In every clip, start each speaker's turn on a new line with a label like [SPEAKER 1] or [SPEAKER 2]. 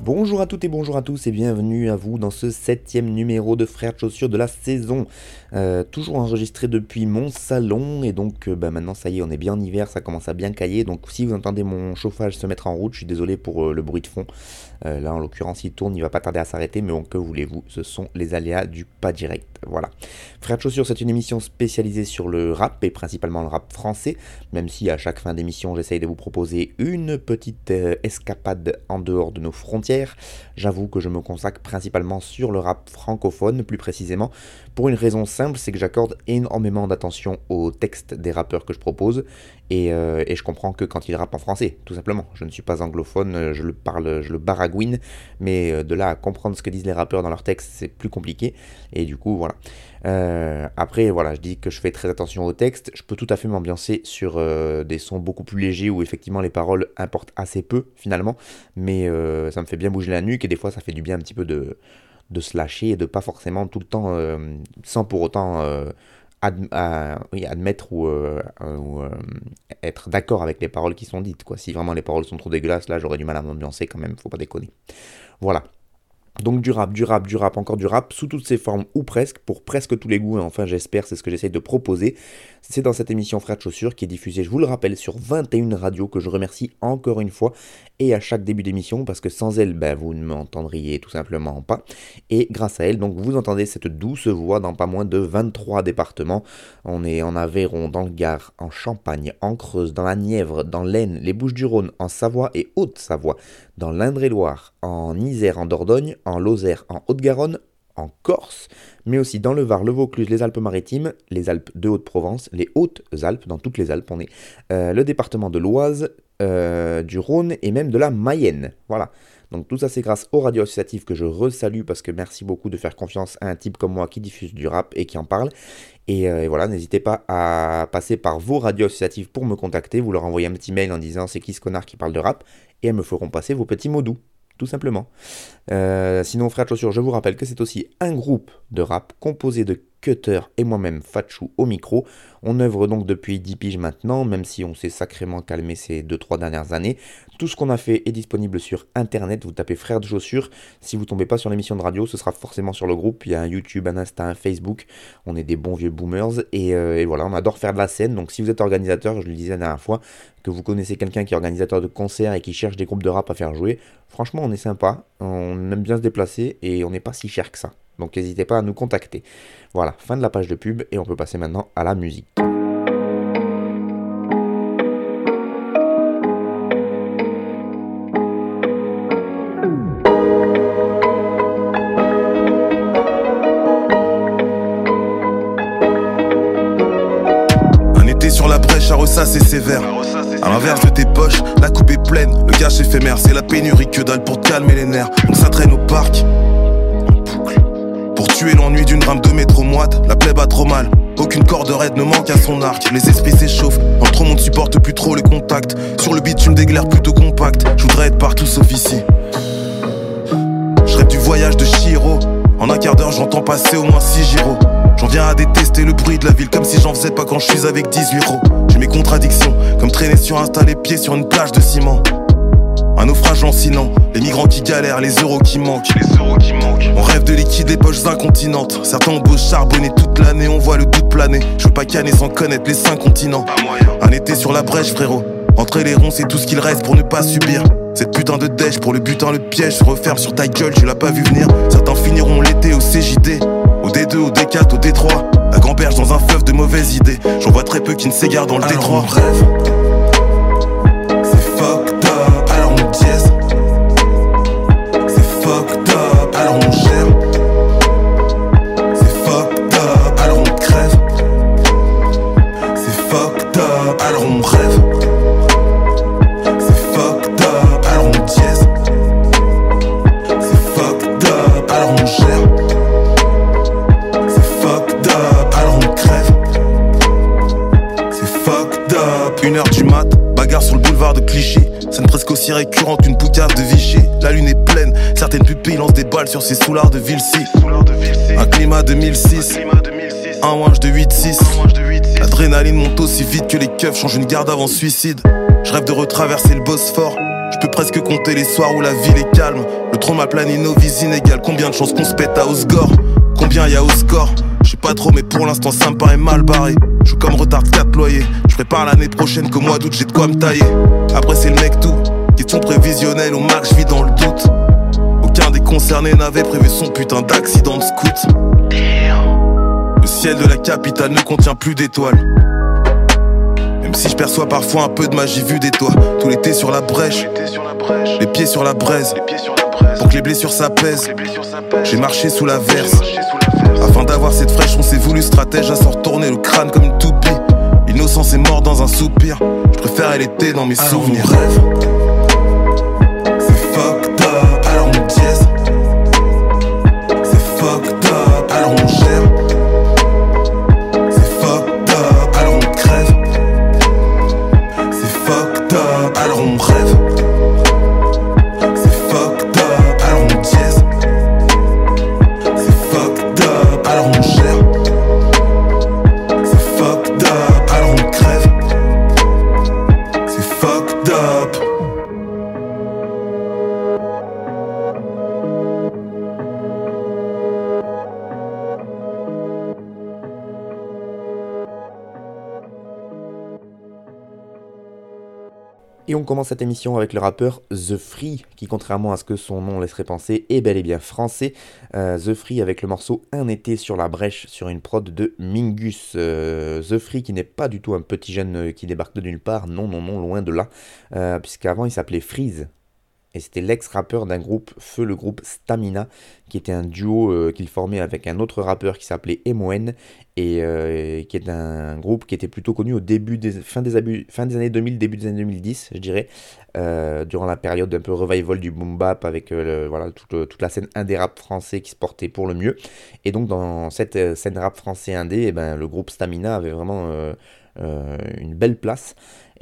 [SPEAKER 1] Bonjour à toutes et bonjour à tous et bienvenue à vous dans ce septième numéro de Frères de Chaussures de la saison. Euh, toujours enregistré depuis mon salon et donc euh, bah, maintenant ça y est on est bien en hiver, ça commence à bien cailler donc si vous entendez mon chauffage se mettre en route, je suis désolé pour euh, le bruit de fond. Là en l'occurrence il tourne, il va pas tarder à s'arrêter mais bon, que voulez-vous, ce sont les aléas du pas direct. Voilà. Frères de Chaussures c'est une émission spécialisée sur le rap et principalement le rap français, même si à chaque fin d'émission j'essaye de vous proposer une petite escapade en dehors de nos frontières J'avoue que je me consacre principalement sur le rap francophone, plus précisément, pour une raison simple, c'est que j'accorde énormément d'attention aux textes des rappeurs que je propose, et, euh, je comprends que quand ils rappent en français, tout simplement. Je ne suis pas anglophone, je le parle, je le baragouine, mais euh, de là à comprendre ce que disent les rappeurs dans leurs textes, c'est plus compliqué, et du coup, voilà. Euh, après, voilà, je dis que je fais très attention aux textes. Je peux tout à fait m'ambiancer sur des sons beaucoup plus légers où effectivement les paroles importent assez peu finalement, mais ça me fait bien bouger la nuque et des fois ça fait du bien un petit peu de, de se lâcher et de pas forcément tout le temps, sans pour autant admettre ou, être d'accord avec les paroles qui sont dites. Quoi. Si vraiment les paroles sont trop dégueulasses, là j'aurais du mal à m'ambiancer quand même, faut pas déconner. Voilà. Donc du rap, du rap, du rap, encore du rap, sous toutes ses formes ou presque, pour presque tous les goûts, et enfin j'espère, c'est ce que j'essaye de proposer. C'est dans cette émission Frères de Chaussures qui est diffusée, je vous le rappelle, sur 21 radios, que je remercie encore une fois, et à chaque début d'émission, parce que sans elle, ben, vous ne m'entendriez tout simplement pas. Et grâce à elle, donc vous entendez cette douce voix dans pas moins de 23 départements. On est en Aveyron, dans le Gard, en Champagne, en Creuse, dans la Nièvre, dans l'Aisne, les Bouches-du-Rhône, en Savoie et Haute-Savoie, dans l'Indre-et-Loire, en Isère, en Dordogne, en Lozère, en Haute-Garonne, en Corse, mais aussi dans le Var, le Vaucluse, les Alpes-Maritimes, les Alpes de Haute-Provence, les Hautes-Alpes, dans toutes les Alpes on est, euh, le département de l'Oise, euh, du Rhône et même de la Mayenne. Voilà. Donc tout ça c'est grâce aux radios associatives que je resalue parce que merci beaucoup de faire confiance à un type comme moi qui diffuse du rap et qui en parle. Et, euh, voilà, n'hésitez pas à passer par vos radios associatives pour me contacter. Vous leur envoyez un petit mail en disant c'est qui ce connard qui parle de rap et me feront passer vos petits mots doux tout simplement. Euh, sinon, Frère de Chaussures, je vous rappelle que c'est aussi un groupe de rap composé de Cutter et moi-même Fatchou au micro. On œuvre donc depuis 10 piges maintenant, même si on s'est sacrément calmé ces 2-3 dernières années. Tout ce qu'on a fait est disponible sur internet. Vous tapez Frères de Chaussures. Si vous tombez pas sur l'émission de radio, ce sera forcément sur le groupe. Il y a un YouTube, un Insta, un Facebook. On est des bons vieux boomers. Et, euh, et voilà, on adore faire de la scène. Donc si vous êtes organisateur, je le disais la dernière fois, que vous connaissez quelqu'un qui est organisateur de concerts et qui cherche des groupes de rap à faire jouer, franchement, on est sympa. On aime bien se déplacer et on n'est pas si cher que ça. Donc n'hésitez pas à nous contacter. Voilà, fin de la page de pub et on peut passer maintenant à la musique.
[SPEAKER 2] Un été sur la brèche à ressasser sévère. À l'inverse de tes poches, la coupe est pleine, le gage éphémère, c'est la pénurie que dalle pour calmer les nerfs. Donc ça traîne au parc. Rame de métro moite, la plaie bat trop mal. Aucune corde raide ne manque à son arc. Les esprits s'échauffent, entre trop monde supporte plus trop les contacts. Sur le bitume des glaires plutôt compact. Je voudrais être partout sauf ici. Je rêve du voyage de Shiro. En un quart d'heure, j'entends passer au moins 6 gyros. J'en viens à détester le bruit de la ville comme si j'en faisais pas quand je suis avec 18 euros. J'ai mes contradictions, comme traîner sur tas les pieds sur une plage de ciment. Un naufrage lancinant, les migrants qui galèrent, les euros qui manquent. Les euros qui manquent. On rêve de liquide, les poches incontinentes. Certains ont beau charbonner toute l'année, on voit le doute planer. Je veux pas canner sans connaître les cinq continents. Un été sur la brèche, frérot. Entrer les ronds, c'est tout ce qu'il reste pour ne pas subir. Cette putain de dèche pour le butin, le piège se referme sur ta gueule, tu l'as pas vu venir. Certains finiront l'été au CJD, au D2, au D4, au D3. À Gamberge dans un fleuve de mauvaises idées. J'en vois très peu qui ne s'égarent dans le détroit. rêve. Sur ces soulards de Vilsi. Un climat 2006, un wange de 8-6. L'adrénaline monte aussi vite que les keufs changent une garde avant suicide. Je rêve de retraverser le Bosphore. Je peux presque compter les soirs où la ville est calme. Le trône m'a plané nos vies inégales. Combien de chances qu'on se pète à Osgore? Combien y a au score? Je sais pas trop, mais pour l'instant ça me paraît mal barré. Je suis comme retard 4 loyers. Je prépare l'année prochaine qu'au mois d'août j'ai de quoi me tailler. Après c'est le mec tout. Question prévisionnelle, au max je vis dans le doute. Concernés n'avait prévu son putain d'accident de scout. Le ciel de la capitale ne contient plus d'étoiles. Même si je perçois parfois un peu de magie vue des toits. Tout l'été sur la brèche, les pieds sur la braise. Pour que les blessures s'apaisent, j'ai marché sous la verse. Afin d'avoir cette fraîche, on s'est voulu stratège à s'en retourner le crâne comme une toupie. L'innocence est mort dans un soupir. Je préfère l'été dans mes souvenirs. On
[SPEAKER 1] commence cette émission avec le rappeur The Free, qui contrairement à ce que son nom laisserait penser, est bel et bien français. Euh, The Free avec le morceau Un été sur la brèche sur une prod de Mingus. Euh, The Free qui n'est pas du tout un petit jeune euh, qui débarque de nulle part, non, non, non, loin de là, puisqu'avant il s'appelait Freeze. Et c'était l'ex-rappeur d'un groupe, feu le groupe Stamina, qui était un duo euh, qu'il formait avec un autre rappeur qui s'appelait Emoen, et euh, qui est un groupe qui était plutôt connu au début des, fin, des années 2000, début des années 2010, je dirais, euh, durant la période un peu revival du boom bap, avec voilà, toute, toute la scène indé rap français qui se portait pour le mieux. Et donc dans cette scène rap français indé, eh ben, le groupe Stamina avait vraiment une belle place.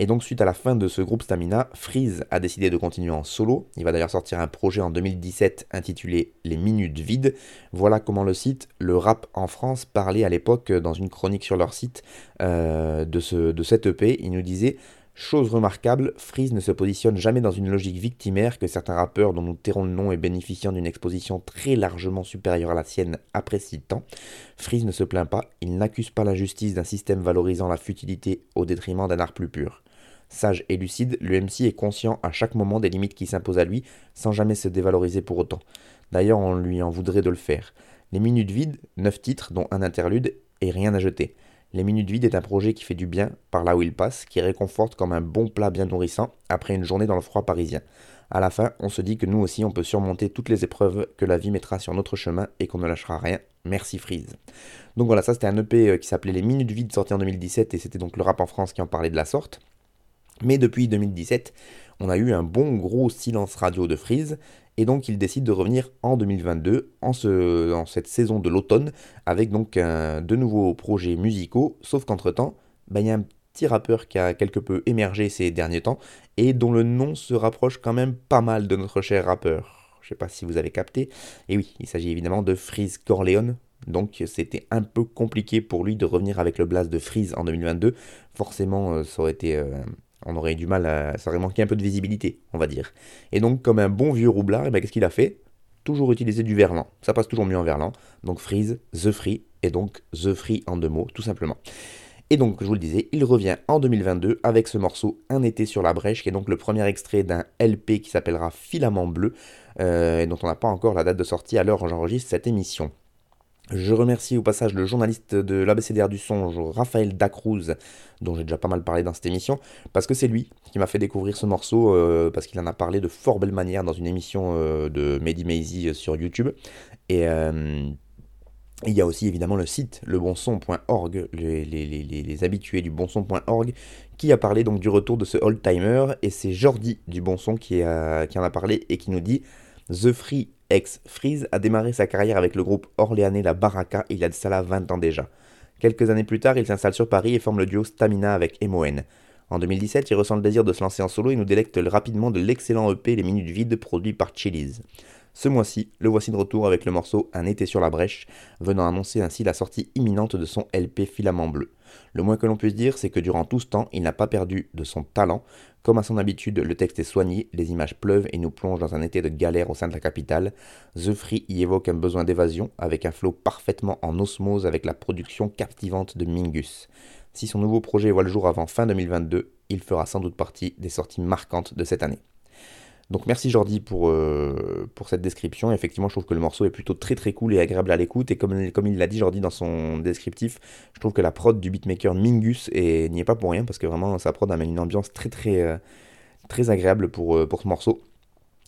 [SPEAKER 1] Et donc suite à la fin de ce groupe Stamina, Freeze a décidé de continuer en solo. Il va d'ailleurs sortir un projet en 2017 intitulé Les Minutes Vides. Voilà comment le site Le Rap en France parlait à l'époque dans une chronique sur leur site euh, de, de cette EP. Il nous disait Chose remarquable, Freeze ne se positionne jamais dans une logique victimaire que certains rappeurs dont nous tairons le nom et bénéficiant d'une exposition très largement supérieure à la sienne apprécient tant. Freeze ne se plaint pas, il n'accuse pas l'injustice d'un système valorisant la futilité au détriment d'un art plus pur. Sage et lucide, le MC est conscient à chaque moment des limites qui s'imposent à lui, sans jamais se dévaloriser pour autant. D'ailleurs, on lui en voudrait de le faire. Les Minutes Vides, 9 titres, dont un interlude, et rien à jeter. Les Minutes Vides est un projet qui fait du bien par là où il passe, qui réconforte comme un bon plat bien nourrissant après une journée dans le froid parisien. À la fin, on se dit que nous aussi on peut surmonter toutes les épreuves que la vie mettra sur notre chemin et qu'on ne lâchera rien. Merci Freeze. Donc voilà, ça c'était un EP euh, qui s'appelait Les Minutes Vides sorti en 2017 et c'était donc le rap en France qui en parlait de la sorte. Mais depuis 2017, on a eu un bon gros silence radio de Freeze, et donc il décide de revenir en 2022, en, ce, cette saison de l'automne, avec donc un- de nouveaux projets musicaux, sauf qu'entre-temps, bah, il y a un petit rappeur qui a quelque peu émergé ces derniers temps, et dont le nom se rapproche quand même pas mal de notre cher rappeur. Je sais pas si vous avez capté. Et oui, il s'agit évidemment de Freeze Corleone. Donc c'était un peu compliqué pour lui de revenir avec le blast de Freeze en 2022. Forcément, euh, ça aurait été... euh, on aurait eu du mal. Ça aurait manqué un peu de visibilité, on va dire. Et donc, comme un bon vieux roublard, eh ben, qu'est-ce qu'il a fait? Toujours utiliser du verlan. Ça passe toujours mieux en verlan. Donc Freeze, The Free, et donc The Free en deux mots, tout simplement. Et donc, je vous le disais, il revient en 2022 avec ce morceau Un été sur la brèche, qui est donc le premier extrait d'un LP qui s'appellera Filament bleu, euh, et dont on n'a pas encore la date de sortie à l'heure où j'enregistre cette émission. Je remercie au passage le journaliste de l'ABCDR du son, Raphaël Dacruz, dont j'ai déjà pas mal parlé dans cette émission, parce que c'est lui qui m'a fait découvrir ce morceau, euh, parce qu'il en a parlé de fort belle manière dans une émission euh, de Mehdi Maizy euh, sur YouTube. Et il y a aussi évidemment le site lebonson.org, les, habitués du bonson.org, qui a parlé donc du retour de ce old-timer, et c'est Jordi du Bonson qui, qui en a parlé et qui nous dit The Free ex Freeze a démarré sa carrière avec le groupe orléanais La Baraka il y a de là 20 ans déjà. Quelques années plus tard, il s'installe sur Paris et forme le duo Stamina avec Emoen. En 2017, il ressent le désir de se lancer en solo et nous délecte rapidement de l'excellent EP Les Minutes Vides produit par Chili's. Ce mois-ci, le voici de retour avec le morceau Un été sur la brèche, venant annoncer ainsi la sortie imminente de son LP Filament Bleu. Le moins que l'on puisse dire, c'est que durant tout ce temps, il n'a pas perdu de son talent. Comme à son habitude, le texte est soigné, les images pleuvent et nous plongent dans un été de galère au sein de la capitale. The Free y évoque un besoin d'évasion, avec un flow parfaitement en osmose avec la production captivante de Mingus. Si son nouveau projet voit le jour avant fin 2022, il fera sans doute partie des sorties marquantes de cette année. Donc merci Jordi pour, euh, pour cette description. Effectivement, je trouve que le morceau est plutôt très très cool et agréable à l'écoute. Et comme, comme il l'a dit Jordi dans son descriptif, je trouve que la prod du beatmaker Mingus n'y est pas pour rien parce que vraiment sa prod amène une ambiance très très, euh, très agréable pour, euh, pour ce morceau.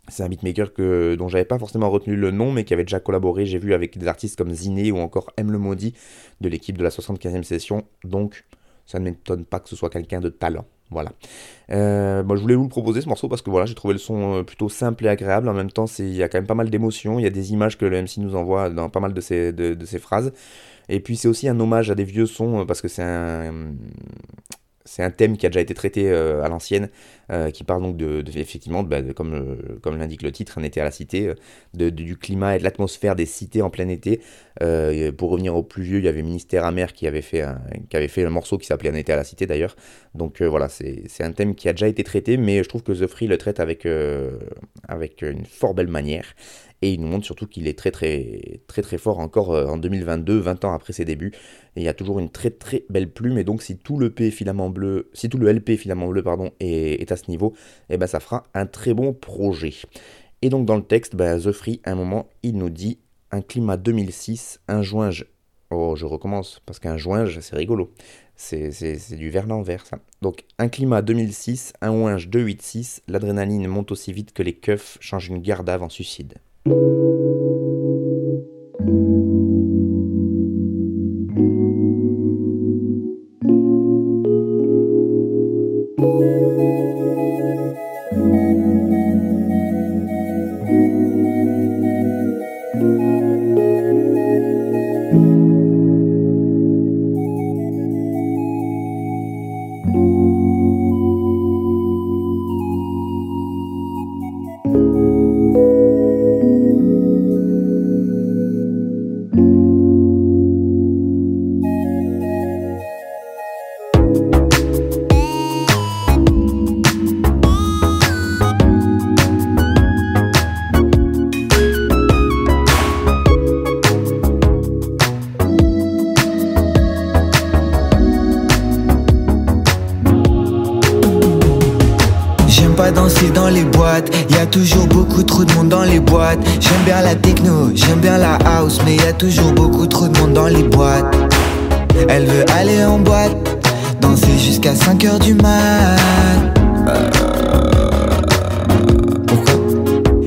[SPEAKER 1] C'est un beatmaker que, dont j'avais pas forcément retenu le nom, mais qui avait déjà collaboré, j'ai vu, avec des artistes comme Ziné ou encore M. Le Maudit de l'équipe de la 75e session. Donc, ça ne m'étonne pas que ce soit quelqu'un de talent. Voilà. Euh, je voulais vous le proposer ce morceau parce que voilà, j'ai trouvé le son euh, plutôt simple et agréable. En même temps, il y a quand même pas mal d'émotions. Il y a des images que le MC nous envoie dans pas mal de ses, de ses phrases. Et puis c'est aussi un hommage à des vieux sons euh, parce que c'est un, c'est un thème qui a déjà été traité euh, à l'ancienne, euh, qui parle donc de, effectivement, bah, comme, euh, comme l'indique le titre, un été à la cité, du climat et de l'atmosphère des cités en plein été. pour revenir au plus vieux, il y avait Ministère amer qui avait fait un, morceau qui s'appelait Un été à la cité d'ailleurs. Donc voilà, c'est un thème qui a déjà été traité, mais je trouve que The Free le traite avec une fort belle manière. Et il nous montre surtout qu'il est très très très très fort encore en 2022, 20 ans après ses débuts. Et il y a toujours une très très belle plume. Et donc si tout le P filament bleu, si tout le LP filament bleu pardon est, à ce niveau, eh ben ça fera un très bon projet. Et donc dans le texte, The Free, à un moment, il nous dit un climat 2006, un joinge. Oh, je recommence, parce qu'un joinge, c'est rigolo. C'est du verlan vert, ça. Donc, un climat 2006, un ouinge 286, l'adrénaline monte aussi vite que les keufs changent une garde avant suicide.
[SPEAKER 3] J'aime trop de monde dans les boîtes. Elle veut aller en boîte, danser jusqu'à 5h du mat. Euh, pourquoi?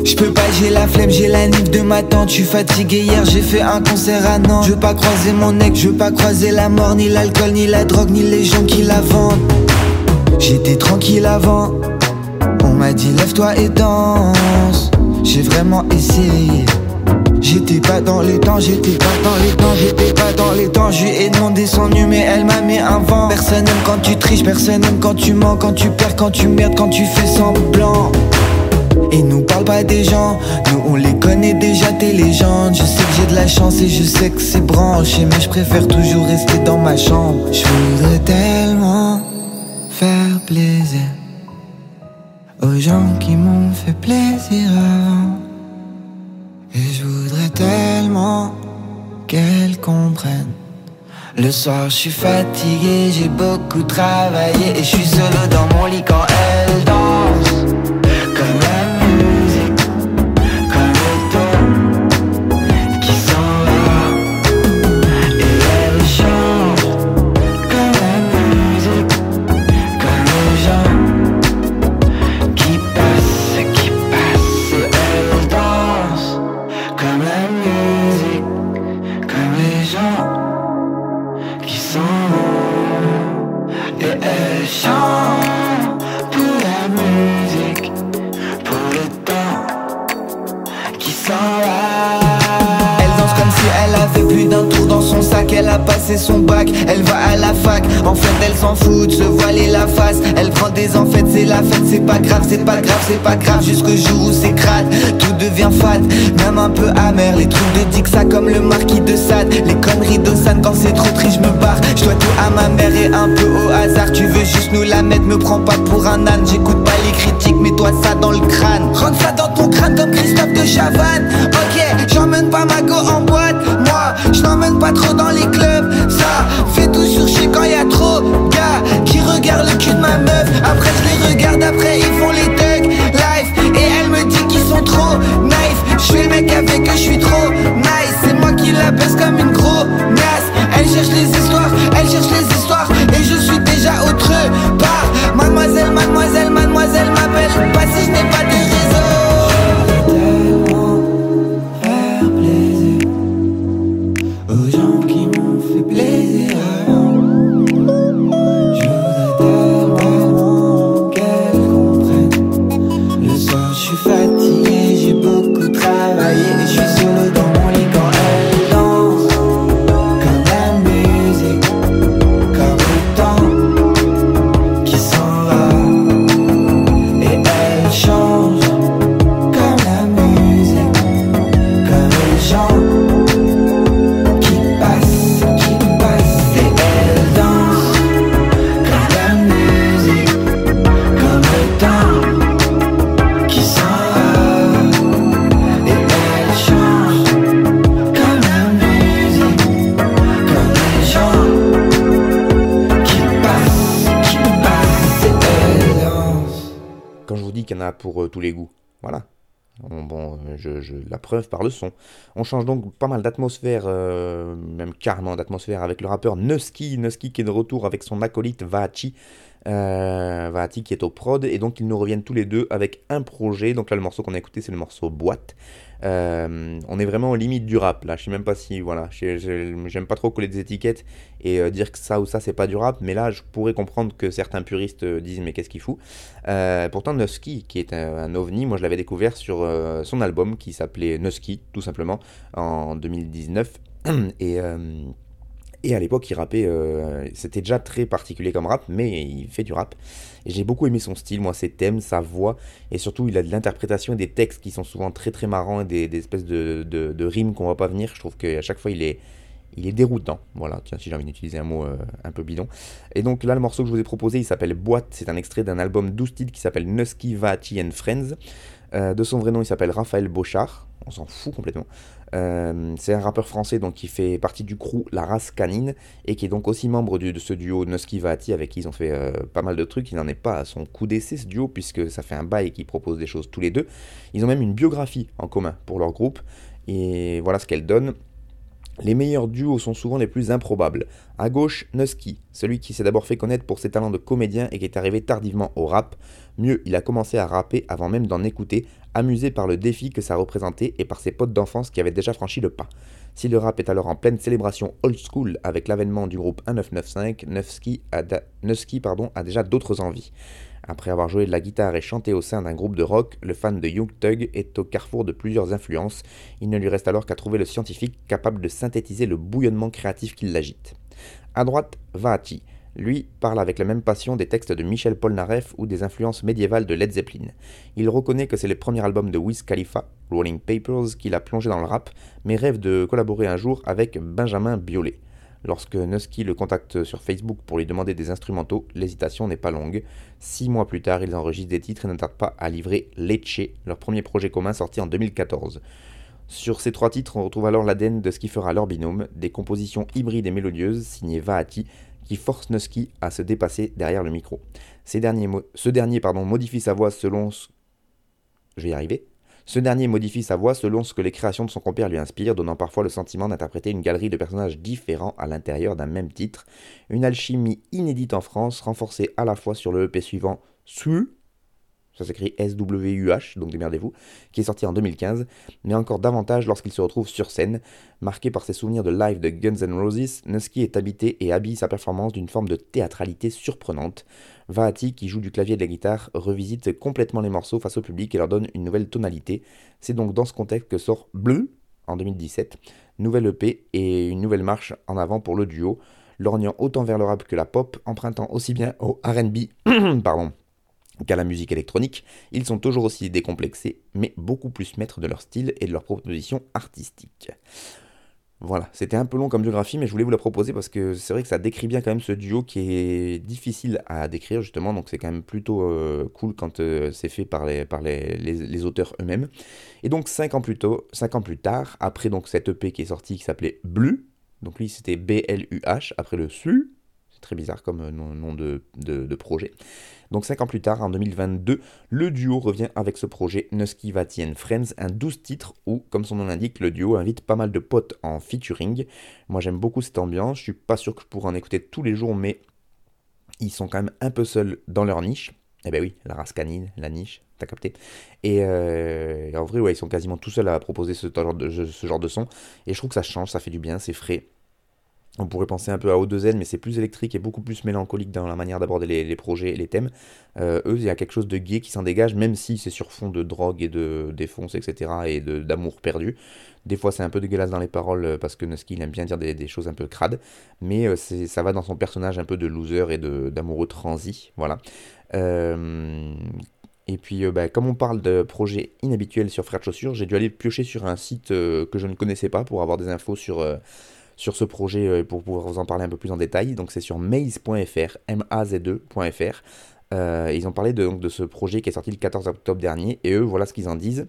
[SPEAKER 3] Je pas, j'ai la flemme, j'ai la nif de ma tante. suis fatigué hier, j'ai fait un concert à Nantes. Je veux pas croiser mon nec, je veux pas croiser la mort, ni l'alcool, ni la drogue, ni les gens qui la vendent. J'étais tranquille avant, on m'a dit lève-toi et danse. J'ai vraiment essayé. J'étais pas dans les temps, j'étais pas dans les temps, j'étais pas dans les temps. Je lui ai demandé son numéro, elle m'a mis un vent. Personne n'aime quand tu triches, personne n'aime quand tu mens, quand tu perds, quand tu merdes, quand tu fais semblant. Et nous parle pas des gens, nous on les connaît déjà tes légendes. Je sais que j'ai de la chance et je sais que c'est branché, mais je préfère toujours rester dans ma chambre. Je voudrais tellement faire plaisir aux gens qui m'ont fait plaisir Le soir, je suis fatigué, j'ai beaucoup travaillé et je suis solo dans mon lit quand Elle danse comme si elle avait plus d'un qu'elle a passé son bac, elle va à la fac. En fait, elle s'en fout de se voiler la face. Elle prend des en c'est la fête, c'est pas grave, c'est pas grave, c'est pas grave. Jusqu'au jour où c'est crade, tout devient fade, même un peu amer. Les trucs de Dixa comme le marquis de Sade. Les conneries d'Ossane, quand c'est trop triste, je me barre. Je dois tout à ma mère et un peu au hasard. Tu veux juste nous la mettre, me prends pas pour un âne. J'écoute pas les critiques, mets-toi ça dans le crâne. Rentre ça dans ton crâne comme Christophe de Chavannes. Ok, j'emmène pas ma go en boîte. Je n'emmène pas trop dans les clubs. Ça fait tout sur quand y a trop gars qui regardent le cul de ma meuf. Après, je les regarde, après, ils font les thugs. Life, et elle me dit qu'ils sont trop nice. Je fais le mec avec eux, je suis trop
[SPEAKER 1] tous les goûts, voilà. Bon, bon, je, la preuve par le son. On change donc pas mal d'atmosphère, euh, même carrément d'atmosphère, avec le rappeur Nusky. Nusky qui est de retour avec son acolyte Vahachi. Euh, qui est au prod. Et donc ils nous reviennent tous les deux avec un projet. Donc là, le morceau qu'on a écouté, c'est le morceau Boîte. Euh, on est vraiment aux limites du rap là. Je sais même pas si. Voilà. J'aime pas trop coller des étiquettes et euh, dire que ça ou ça, c'est pas du rap. Mais là, je pourrais comprendre que certains puristes euh, disent, mais qu'est-ce qu'il fout pourtant, Nusky, qui est un, ovni, moi je l'avais découvert sur son album qui s'appelait Nusky, tout simplement, en 2019. Et, et à l'époque, il rappait, c'était déjà très particulier comme rap, mais il fait du rap. J'ai beaucoup aimé son style, moi, ses thèmes, sa voix, et surtout, il a de l'interprétation et des textes qui sont souvent très très marrants, et des, espèces de, de, rimes qu'on voit pas venir. Je trouve qu'à chaque fois, il est, il est déroutant. Voilà, tiens, si j'ai envie d'utiliser un mot euh, un peu bidon. Et donc là, le morceau que je vous ai proposé, il s'appelle Boîte. C'est un extrait d'un album 12 titres qui s'appelle Nusky, Vahachi and Friends. Euh, de son vrai nom, il s'appelle Raphaël Beauchard. On s'en fout complètement. Euh, c'est un rappeur français donc qui fait partie du crew La Race Canine et qui est donc aussi membre de ce duo Nusky Vahati avec qui ils ont fait euh, pas mal de trucs. Il n'en est pas à son coup d'essai ce duo puisque ça fait un bail qui propose des choses tous les deux. Ils ont même une biographie en commun pour leur groupe et voilà ce qu'elle donne. Les meilleurs duos sont souvent les plus improbables. À gauche, Nusky, celui qui s'est d'abord fait connaître pour ses talents de comédien et qui est arrivé tardivement au rap. Mieux, il a commencé à rapper avant même d'en écouter, amusé par le défi que ça représentait et par ses potes d'enfance qui avaient déjà franchi le pas. Si le rap est alors en pleine célébration old school avec l'avènement du groupe 1995, Nusky a, déjà d'autres envies. Après avoir joué de la guitare et chanté au sein d'un groupe de rock, le fan de Young Thug est au carrefour de plusieurs influences. Il ne lui reste alors qu'à trouver le scientifique capable de synthétiser le bouillonnement créatif qui l'agite. À droite, Vahachi. Lui parle avec la même passion des textes de Michel Polnareff ou des influences médiévales de Led Zeppelin. Il reconnaît que c'est le premier album de Wiz Khalifa, Rolling Papers, qui l'a plongé dans le rap, mais rêve de collaborer un jour avec Benjamin Biolay. Lorsque Nusky le contacte sur Facebook pour lui demander des instrumentaux, l'hésitation n'est pas longue. Six mois plus tard, ils enregistrent des titres et ne tardent pas à livrer Lecce, leur premier projet commun sorti en 2014. Sur ces trois titres, on retrouve alors l'ADN de ce qui fera leur binôme, des compositions hybrides et mélodieuses signées Vahati, qui forcent Nusky à se dépasser derrière le micro. Ce dernier modifie sa voix selon ce... Je vais y arriver. Ce dernier modifie sa voix selon ce que les créations de son compère lui inspirent, donnant parfois le sentiment d'interpréter une galerie de personnages différents à l'intérieur d'un même titre. Une alchimie inédite en France, renforcée à la fois sur le EP suivant, Su, ça s'écrit S-W-U-H, donc démerdez-vous, qui est sorti en 2015, mais encore davantage lorsqu'il se retrouve sur scène. Marqué par ses souvenirs de live de Guns N' Roses, Nusky est habité et habille sa performance d'une forme de théâtralité surprenante. Vahati, qui joue du clavier et de la guitare, revisite complètement les morceaux face au public et leur donne une nouvelle tonalité. C'est donc dans ce contexte que sort Bleu en 2017. Nouvelle EP et une nouvelle marche en avant pour le duo, lorgnant autant vers le rap que la pop, empruntant aussi bien au RB pardon, qu'à la musique électronique, ils sont toujours aussi décomplexés, mais beaucoup plus maîtres de leur style et de leur proposition artistique. Voilà, c'était un peu long comme biographie, mais je voulais vous la proposer parce que c'est vrai que ça décrit bien quand même ce duo qui est difficile à décrire justement, donc c'est quand même plutôt euh, cool quand euh, c'est fait par les, auteurs eux-mêmes. Et donc 5 ans plus tôt, 5 ans plus tard, après donc cette EP qui est sortie qui s'appelait Blue, donc lui c'était B-L-U-H, après le SU, c'est très bizarre comme euh, nom, de projet. Donc 5 ans plus tard, en 2022, le duo revient avec ce projet Nusky Vati Friends, un 12 titres où, comme son nom l'indique, le duo invite pas mal de potes en featuring. Moi j'aime beaucoup cette ambiance, je suis pas sûr que je pourrais en écouter tous les jours, mais ils sont quand même un peu seuls dans leur niche. Eh ben oui, la race canine, la niche, t'as capté. Et, euh, en vrai, ouais, ils sont quasiment tout seuls à proposer ce genre de son. Et je trouve que ça change, ça fait du bien, c'est frais. On pourrait penser un peu à O2N, mais c'est plus électrique et beaucoup plus mélancolique dans la manière d'aborder les, projets et les thèmes. Euh, eux, il y a quelque chose de gay qui s'en dégage, même si c'est sur fond de drogue et de défonce, etc. et d'amour perdu. Des fois, c'est un peu dégueulasse dans les paroles euh, parce que Nusky, il aime bien dire des, choses un peu crades, mais euh, ça va dans son personnage un peu de loser et d'amoureux transi. Voilà. et puis, bah, comme on parle de projets inhabituels sur Frères de Chaussures, j'ai dû aller piocher sur un site que je ne connaissais pas pour avoir des infos sur sur ce projet euh, pour pouvoir vous en parler un peu plus en détail. Donc c'est sur maze.fr, M-A-Z-E.fr. Euh, ils ont parlé de, donc, de ce projet qui est sorti le 14 octobre dernier, et eux, voilà ce qu'ils en disent.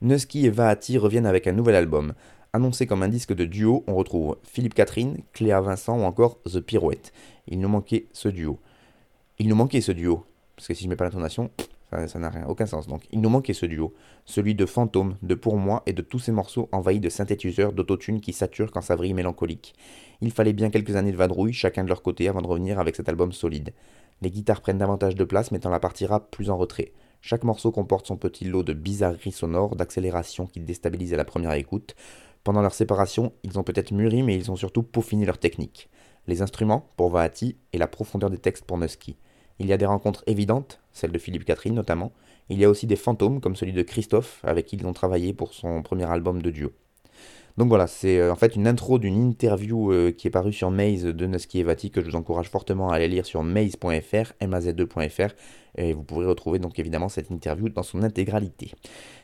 [SPEAKER 1] Nusky et Vaati reviennent avec un nouvel album. Annoncé comme un disque de duo, on retrouve Philippe Catherine, Cléa Vincent ou encore The Pirouette. Il nous manquait ce duo. Il nous manquait ce duo. Parce que si je mets pas l'intonation, ça n'a rien, aucun sens. Donc, il nous manquait ce duo, celui de Fantôme, de Pour moi et de tous ces morceaux envahis de synthétiseurs, d'autotune qui saturent quand ça vrille mélancolique. Il fallait bien quelques années de vadrouille, chacun de leur côté, avant de revenir avec cet album solide. Les guitares prennent davantage de place, mettant la partie rap plus en retrait. Chaque morceau comporte son petit lot de bizarreries sonores, d'accélération qui déstabilisent à la première écoute. Pendant leur séparation, ils ont peut-être mûri, mais ils ont surtout peaufiné leur technique. Les instruments, pour Vaati, et la profondeur des textes pour Nusky. Il y a des rencontres évidentes, celle de Philippe Catherine notamment. Il y a aussi des fantômes comme celui de Christophe avec qui ils ont travaillé pour son premier album de duo. Donc voilà, c'est euh, en fait une intro d'une interview euh, qui est parue sur Maze de Nusky et Vati que je vous encourage fortement à aller lire sur maze.fr, maz2.fr, et vous pourrez retrouver donc évidemment cette interview dans son intégralité.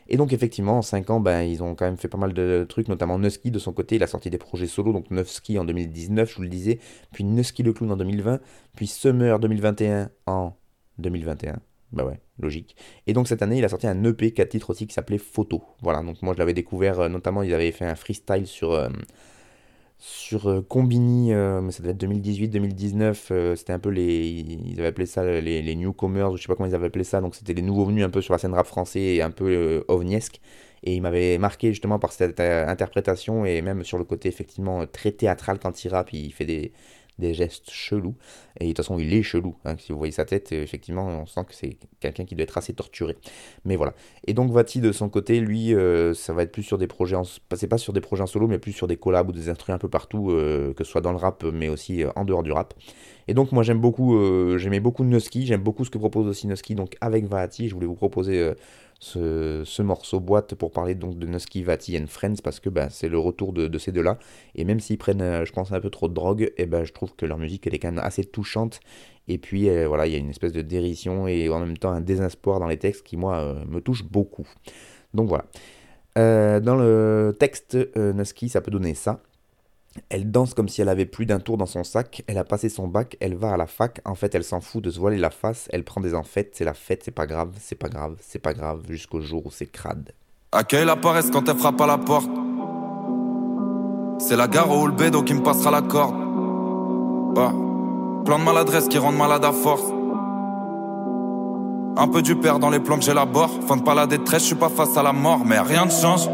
[SPEAKER 1] Et donc effectivement, en 5 ans, ben, ils ont quand même fait pas mal de trucs, notamment Nusky de son côté, il a sorti des projets solo, donc Nusky en 2019, je vous le disais, puis Nusky le clown en 2020, puis Summer 2021 en 2021. Bah ouais, logique. Et donc cette année, il a sorti un EP 4 titres aussi qui s'appelait Photo. Voilà, donc moi je l'avais découvert, euh, notamment il avait fait un freestyle sur, euh, sur euh, Combini, mais ça devait être 2018-2019, c'était un peu les... Ils avaient appelé ça les, les newcomers, je sais pas comment ils avaient appelé ça, donc c'était les nouveaux venus un peu sur la scène rap français et un peu ovniesque. Et il m'avait marqué justement par cette interprétation et même sur le côté effectivement très théâtral quand il rappe, il fait des des gestes chelous. Et de toute façon, il est chelou. Hein. Si vous voyez sa tête, effectivement, on sent que c'est quelqu'un qui doit être assez torturé. Mais voilà. Et donc, Vati, de son côté, lui, euh, ça va être plus sur des projets, en... c'est pas sur des projets en solo, mais plus sur des collabs ou des instruments un peu partout, euh, que ce soit dans le rap, mais aussi euh, en dehors du rap. Et donc, moi, j'aime beaucoup, j'aimais beaucoup Nusky, j'aime beaucoup ce que propose aussi Nusky. Donc, avec Vati, je voulais vous proposer ce, morceau boîte pour parler donc de Nusky, Vati and Friends parce que bah, c'est le retour de, ces deux-là. Et même s'ils prennent, euh, je pense, un peu trop de drogue, et eh ben je trouve que leur musique elle est quand même assez touchante. Et puis euh, voilà, il y a une espèce de dérision et en même temps un désespoir dans les textes qui, moi, euh, me touche beaucoup. Donc voilà. dans le texte, Nusky, ça peut donner ça. Elle danse comme si elle avait plus d'un tour dans son sac, elle a passé son bac, elle va à la fac, en fait elle s'en fout de se voiler la face, elle prend des enfêtes, c'est la fête, c'est pas grave, c'est pas grave, c'est pas grave, jusqu'au jour où c'est crade.
[SPEAKER 2] Accueille la paresse quand elle frappe à la porte? C'est la gare ou le bédo qui me passera la corde. Bah, plan de maladresse qui rend malade à force. Un peu du père dans les plombs que j'élabore. Fin de pas la détresse, je suis pas face à la mort, mais rien ne change.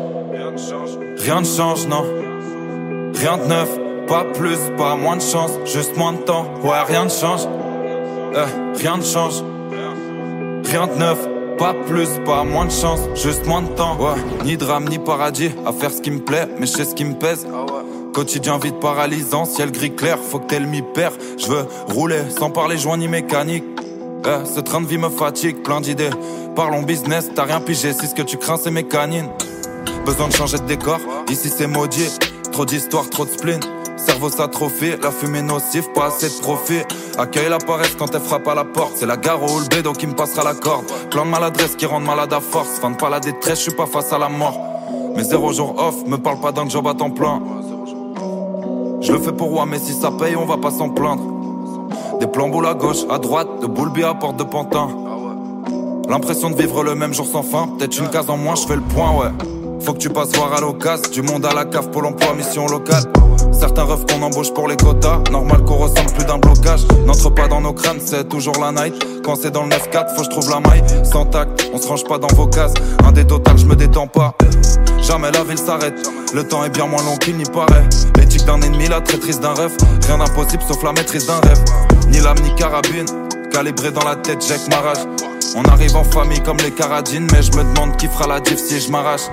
[SPEAKER 2] Rien ne change, non. Rien de neuf, pas plus, pas moins de chance, juste moins de temps. Ouais, rien ne change. Euh, rien ne change. Rien de neuf, pas plus, pas moins de chance, juste moins de temps. Ouais, ni drame, ni paradis, à faire ce qui me plaît, mais je sais ce qui me pèse. Quotidien vide paralysant, ciel gris clair, faut que t'aies le mi-père. Je veux rouler sans parler joint ni mécanique. Euh, ce train de vie me fatigue, plein d'idées. Parlons business, t'as rien pigé, si ce que tu crains c'est mes canines. Besoin de changer de décor,
[SPEAKER 4] Ici c'est maudit, trop d'histoires, trop de spleen. Cerveau s'atrophie, la fumée nocive, pas assez de profit. Accueille la paresse quand elle frappe à la porte. C'est la gare au bédo qui me passera la corde. Plan de maladresse qui rend malade à force. Fan pas la détresse, je suis pas face à la mort. Mais zéro jour off, me parle pas d'un job à temps plein. Je le fais pour moi, mais si ça paye, on va pas s'en plaindre. Des plans à gauche, à droite, de boulby à porte de Pantin. L'impression de vivre le même jour sans fin, peut-être une case en moins, je fais le point, ouais. Faut que tu passes voir à l'occasion, du monde à la cave, pour l'emploi, mission locale. Certains rêvent qu'on embauche pour les quotas, normal qu'on ressemble plus d'un blocage. N'entre pas dans nos crânes, c'est toujours la night. Quand c'est dans le 9-4, faut que je trouve la maille. Sans tact, on se range pas dans vos cases. Un des total, je me détends pas. Jamais la ville s'arrête, le temps est bien moins long qu'il n'y paraît. L'éthique d'un ennemi, la traîtrise d'un rêve. Rien d'impossible sauf la maîtrise d'un rêve. Ni lame ni carabine, calibré dans la tête, Jack Marage. On arrive en famille comme les caradines, mais je me demande qui fera la diff si je m'arrache.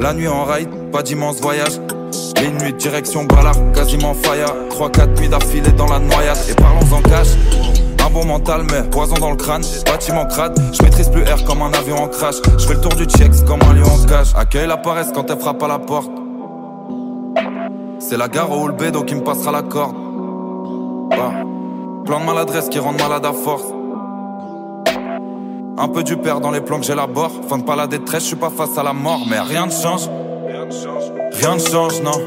[SPEAKER 4] La nuit en ride, pas d'immense voyage. Les nuits direction Ballard, quasiment fire. 3-4 nuits d'affilée dans la noyade. Et parlons en cash. Un bon mental, mais poison dans le crâne. Bâtiment crade, je maîtrise plus air comme un avion en crash. Je fais le tour du checks comme un lion en cage. Accueille la paresse quand elle frappe à la porte. C'est la gare au donc qui me passera la corde. Ah. Plan de maladresse qui rend malade à force. Un peu du père dans les plans que j'élabore. Fin de pas la détresse, je suis pas face à la mort, mais rien ne change. Rien ne change, non.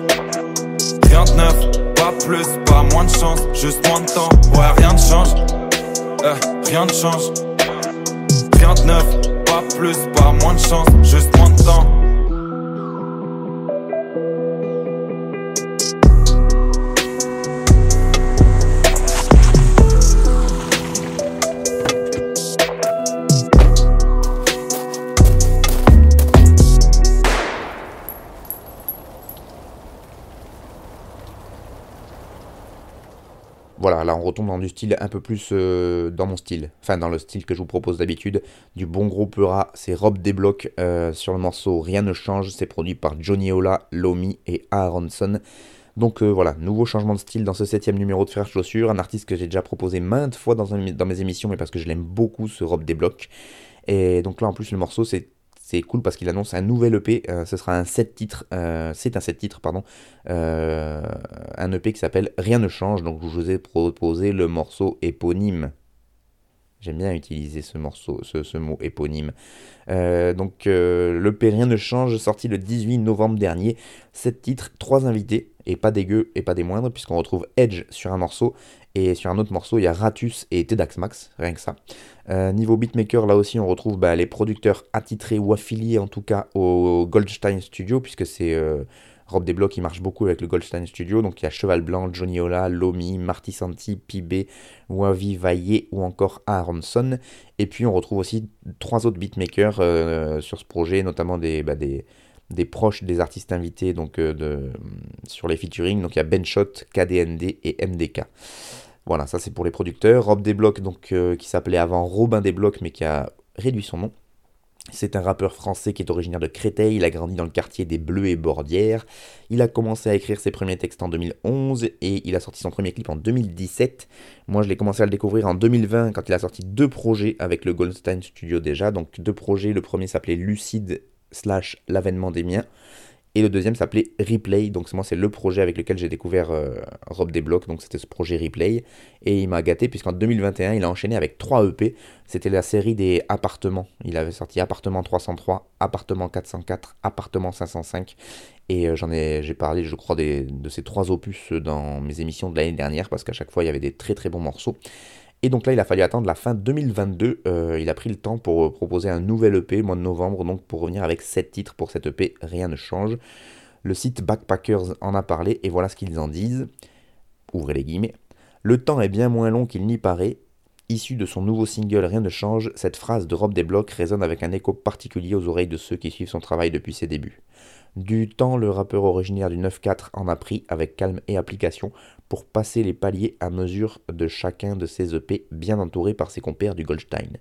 [SPEAKER 4] Rien de neuf, pas plus, pas moins de chance, juste moins de temps. Ouais, rien ne change. Eh, rien ne change. Rien de neuf, pas plus, pas moins de chance, juste moins de temps.
[SPEAKER 1] Voilà, là on retombe dans du style un peu plus euh, dans mon style, enfin dans le style que je vous propose d'habitude, du bon gros Peura, c'est Rob Desblocs euh, sur le morceau Rien ne change, c'est produit par Johnny Ola, Lomi et Aaronson. Donc euh, voilà, nouveau changement de style dans ce septième numéro de Frères Chaussures, un artiste que j'ai déjà proposé maintes fois dans, dans mes émissions, mais parce que je l'aime beaucoup ce Rob Desblocs. Et donc là en plus le morceau c'est c'est cool parce qu'il annonce un nouvel EP. Euh, ce sera un 7 titres. Euh, c'est un 7 titres, pardon. Euh, un EP qui s'appelle Rien ne change. Donc je vous ai proposé le morceau éponyme. J'aime bien utiliser ce morceau, ce, mot éponyme. donc l'EP Rien ne change, sorti le 18 novembre dernier. 7 titres, 3 invités, et pas dégueu et pas des moindres, puisqu'on retrouve Edge sur un morceau, et sur un autre morceau, il y a Ratus et Tedax Max, rien que ça. Euh, niveau beatmaker, là aussi, on retrouve bah, les producteurs attitrés ou affiliés en tout cas au Goldstein Studio, puisque c'est euh, Rob Desblocs qui marche beaucoup avec le Goldstein Studio. Donc il y a Cheval Blanc, Johnny Ola, Lomi, Marty Santi, Pibé, Wavi Vaillé ou encore Aronson. Et puis on retrouve aussi trois autres beatmakers euh, sur ce projet, notamment des, bah, des, des proches des artistes invités donc, de, sur les featuring. Donc il y a Benshot, KDND et MDK. Voilà, ça c'est pour les producteurs. Rob Desblocs, donc, euh, qui s'appelait avant Robin Desblocs, mais qui a réduit son nom. C'est un rappeur français qui est originaire de Créteil, il a grandi dans le quartier des Bleus et Bordières. Il a commencé à écrire ses premiers textes en 2011 et il a sorti son premier clip en 2017. Moi je l'ai commencé à le découvrir en 2020 quand il a sorti deux projets avec le Goldstein Studio déjà. Donc deux projets, le premier s'appelait Lucide slash l'avènement des miens et le deuxième s'appelait Replay, donc moi c'est le projet avec lequel j'ai découvert euh, Rob Desblocs, donc c'était ce projet Replay. Et il m'a gâté puisqu'en 2021 il a enchaîné avec 3 EP, c'était la série des appartements. Il avait sorti Appartement 303, Appartement 404, Appartement 505. Et euh, j'en ai, j'ai parlé je crois de ces trois opus dans mes émissions de l'année dernière parce qu'à chaque fois il y avait des très très bons morceaux. Et donc là, il a fallu attendre la fin 2022. Euh, il a pris le temps pour euh, proposer un nouvel EP, mois de novembre, donc pour revenir avec 7 titres pour cet EP, rien ne change. Le site Backpackers en a parlé et voilà ce qu'ils en disent. Ouvrez les guillemets. Le temps est bien moins long qu'il n'y paraît. Issu de son nouveau single Rien ne change, cette phrase de Rob Desblocs résonne avec un écho particulier aux oreilles de ceux qui suivent son travail depuis ses débuts. Du temps, le rappeur originaire du 9-4 en a pris avec calme et application pour passer les paliers à mesure de chacun de ses EP bien entouré par ses compères du Goldstein.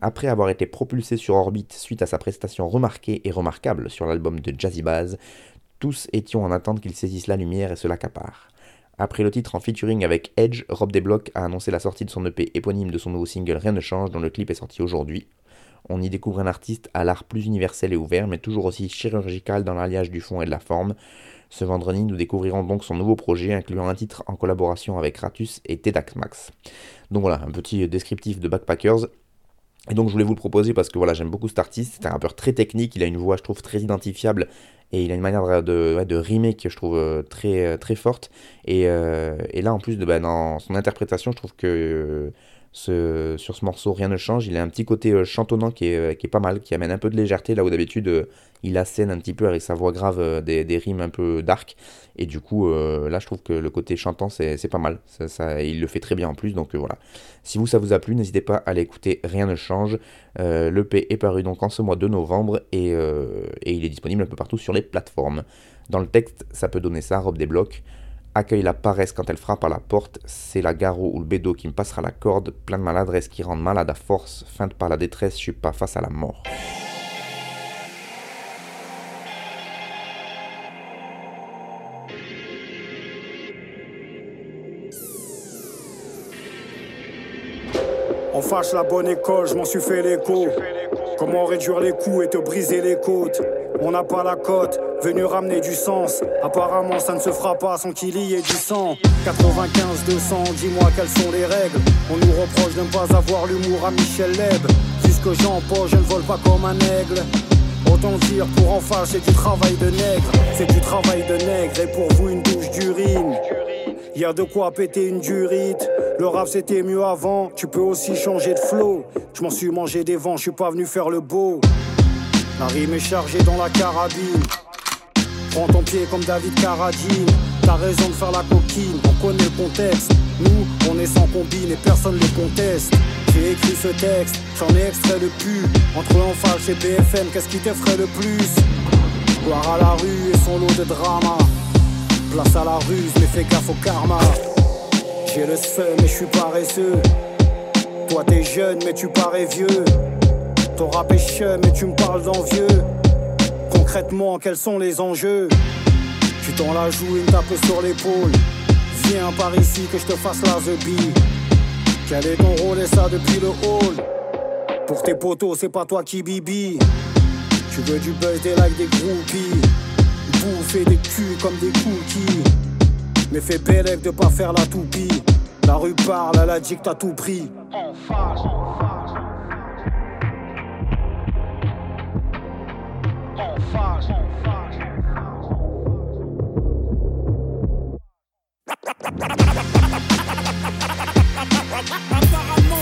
[SPEAKER 1] Après avoir été propulsé sur orbite suite à sa prestation remarquée et remarquable sur l'album de Jazzy Baz, tous étions en attente qu'il saisisse la lumière et se l'accapare. Après le titre en featuring avec Edge, Rob Desblocs a annoncé la sortie de son EP éponyme de son nouveau single Rien ne change dont le clip est sorti aujourd'hui. On y découvre un artiste à l'art plus universel et ouvert, mais toujours aussi chirurgical dans l'alliage du fond et de la forme. Ce vendredi, nous découvrirons donc son nouveau projet, incluant un titre en collaboration avec Ratus et Tedax Max. Donc voilà, un petit descriptif de Backpackers. Et donc je voulais vous le proposer parce que voilà, j'aime beaucoup cet artiste. C'est un rappeur très technique, il a une voix, je trouve, très identifiable. Et il a une manière de, de rimer que je trouve euh, très, euh, très forte. Et, euh, et là, en plus, de, bah, dans son interprétation, je trouve que sur ce morceau, rien ne change. Il a un petit côté euh, chantonnant qui est, euh, qui est pas mal, qui amène un peu de légèreté là où d'habitude euh, il assène un petit peu avec sa voix grave des, rimes un peu dark. Et du coup, là je trouve que le côté chantant c'est pas mal. Il le fait très bien en plus. Donc voilà. Si vous ça vous a plu, n'hésitez pas à aller écouter Rien ne change. le P est paru donc en ce mois de novembre et, et il est disponible un peu partout sur les plateformes. Dans le texte, ça peut donner ça, robe des blocs accueille la paresse quand elle frappe à la porte, c'est la garrot ou le bédo qui me passera la corde, plein de maladresse qui rendent malade à force, feinte par la détresse, je suis pas face à la mort.
[SPEAKER 5] On fâche la bonne école, je m'en suis fait l'écho. Comment réduire les coups et te briser les côtes? On n'a pas la cote, venu ramener du sens. Apparemment, ça ne se fera pas sans qu'il y ait du sang. 95, 200, dis-moi quelles sont les règles. On nous reproche de ne pas avoir l'humour à Michel Leb. Vu ce que j'empoche, je ne vole pas comme un aigle. Autant dire pour en face, c'est du travail de nègre. C'est du travail de nègre et pour vous une douche d'urine. Y a de quoi péter une durite. Le rap c'était mieux avant, tu peux aussi changer de flow. Je m'en suis mangé des vents, je suis pas venu faire le beau. La rime est chargée dans la carabine. Prends ton pied comme David Carradine. T'as raison de faire la coquine, on connaît le contexte. Nous, on est sans combine et personne ne conteste. J'ai écrit ce texte, j'en ai extrait le pu. Entre Enfalche et BFM, qu'est-ce qui t'effraie le plus? Voir à la rue et son lot de drama. Place à la ruse, mais fais gaffe au karma. J'ai le seum, mais je suis paresseux. Toi t'es jeune, mais tu parais vieux. Ton rap mais tu me parles d'envieux. Concrètement, quels sont les enjeux? Tu t'en la joues une tape sur l'épaule. Viens par ici que je te fasse la the Quel est ton rôle et ça depuis le hall? Pour tes potos, c'est pas toi qui bibi. Tu veux du buzz, des likes, des groupies bouffer des culs comme des cookies. Mais fais belle de pas faire la toupie. La rue parle, elle a dit que t'as tout pris.
[SPEAKER 6] Apparemment,